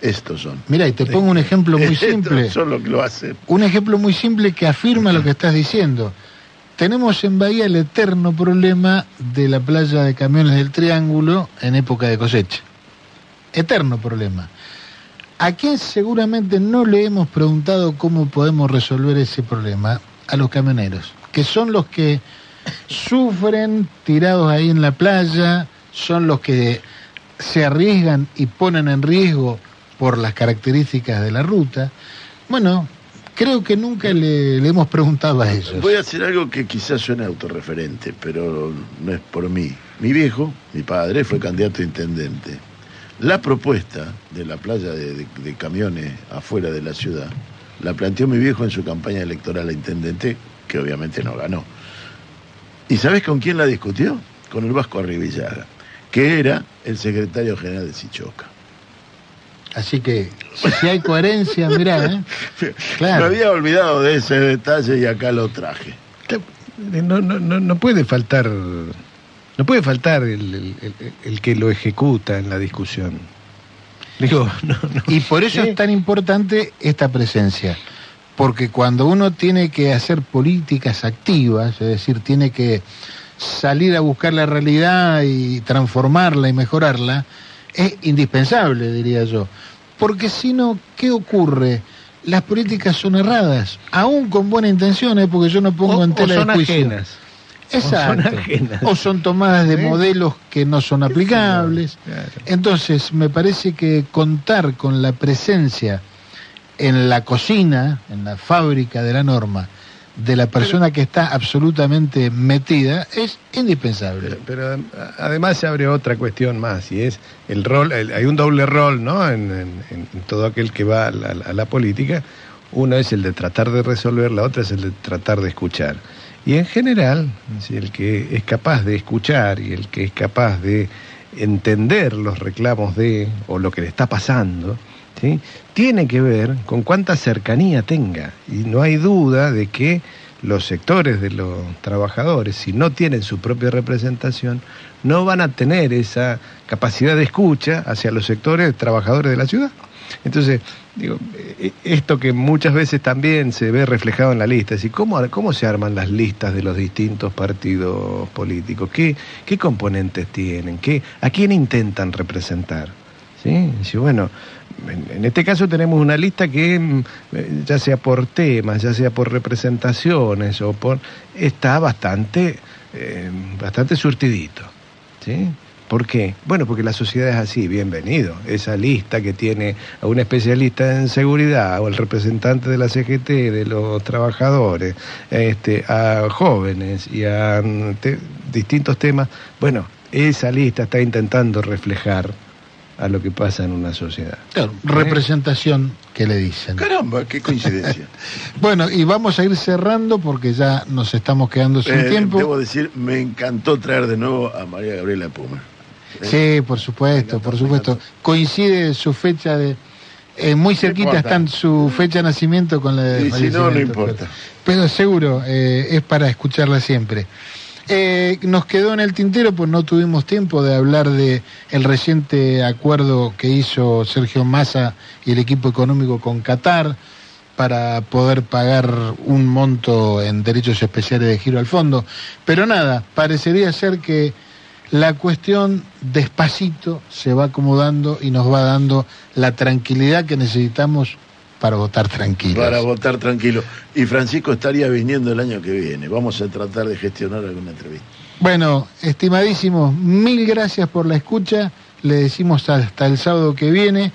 estos son. Mira, y te pongo un ejemplo muy Estos simple. son los que lo hacen. Un ejemplo muy simple que afirma lo que estás diciendo. tenemos en Bahía el eterno problema de la playa de camiones del Triángulo en época de cosecha. Eterno problema. ¿A quién seguramente no le hemos preguntado cómo podemos resolver ese problema? A los camioneros, que son los que sufren tirados ahí en la playa, son los que se arriesgan y ponen en riesgo por las características de la ruta. Bueno, creo que nunca le, hemos preguntado a ellos. Voy a hacer algo que quizás suene autorreferente, pero no es por mí. Mi viejo, mi padre, fue candidato a intendente. La propuesta de la playa de, de- de camiones afuera de la ciudad la planteó mi viejo en su campaña electoral a intendente, que obviamente no ganó. ¿Y sabes con quién la discutió? Con el Vasco Arribillaga, que era el secretario general de Sichoca. Así que si hay coherencia, mirá, ¿eh? Claro. Me había olvidado de ese detalle y acá lo traje. No, no, no, no puede faltar, no puede faltar el, el- el- el que lo ejecuta en la discusión. Digo, no, no. Y por eso es tan importante esta presencia. Porque cuando uno tiene que hacer políticas activas, es decir, tiene que salir a buscar la realidad y transformarla y mejorarla, es indispensable, diría yo. Porque si no, ¿qué ocurre? Las políticas son erradas, aún con buenas intenciones, porque yo no pongo O- en o tela son de juicio. ajenas. Exacto. O son ajenas. O son tomadas de modelos que no son aplicables. Claro. Entonces, me parece que contar con la presencia en la cocina, en la fábrica de la norma, de la persona que está absolutamente metida, es indispensable. Pero además se abre otra cuestión más y es el rol, el- hay un doble rol, ¿no? En, en- en todo aquel que va a la, a la política. Uno es el de tratar de resolver, la otra es el de tratar de escuchar. Y en general, el que es capaz de escuchar y el que es capaz de entender los reclamos de o lo que le está pasando, tiene que ver con cuánta cercanía tenga. Y no hay duda de que los sectores de los trabajadores, si no tienen su propia representación, no van a tener esa capacidad de escucha hacia los sectores trabajadores de la ciudad. Entonces, digo, eh, esto que muchas veces también se ve reflejado en la lista, es decir, ¿cómo, cómo se arman las listas de los distintos partidos políticos? ¿Qué, qué componentes tienen? ¿Qué, ¿A quién intentan representar? ¿Sí? Bueno, en, en este caso tenemos una lista que, mm, eh, ya sea por temas, ya sea por representaciones o por... está bastante, eh, bastante surtidito. ¿Sí? ¿Por qué? Bueno, porque la sociedad es así, bienvenido. Esa lista que tiene a un especialista en seguridad o el representante de la CGT, de los trabajadores, este, a jóvenes y a te- distintos temas, bueno, esa lista está intentando reflejar a lo que pasa en una sociedad. Claro, representación que le dicen. Caramba, qué coincidencia. Bueno, y vamos a ir cerrando porque ya nos estamos quedando sin Eh, tiempo. Debo decir, me encantó traer de nuevo a María Gabriela Puma. Sí, por supuesto, por supuesto. Coincide su fecha de... eh, muy cerquita están su fecha de nacimiento con la de Y si no, no importa. Pero, pero seguro, eh, es para escucharla siempre. Eh, nos quedó en el tintero, pues no tuvimos tiempo de hablar de el reciente acuerdo que hizo Sergio Massa y el equipo económico con Qatar para poder pagar un monto en derechos especiales de giro al fondo. Pero nada, parecería ser que la cuestión despacito se va acomodando y nos va dando la tranquilidad que necesitamos para votar tranquilos. Para votar tranquilo. Y Francisco estaría viniendo el año que viene. Vamos a tratar de gestionar alguna entrevista. Bueno, estimadísimos, mil gracias por la escucha. Le decimos hasta el sábado que viene.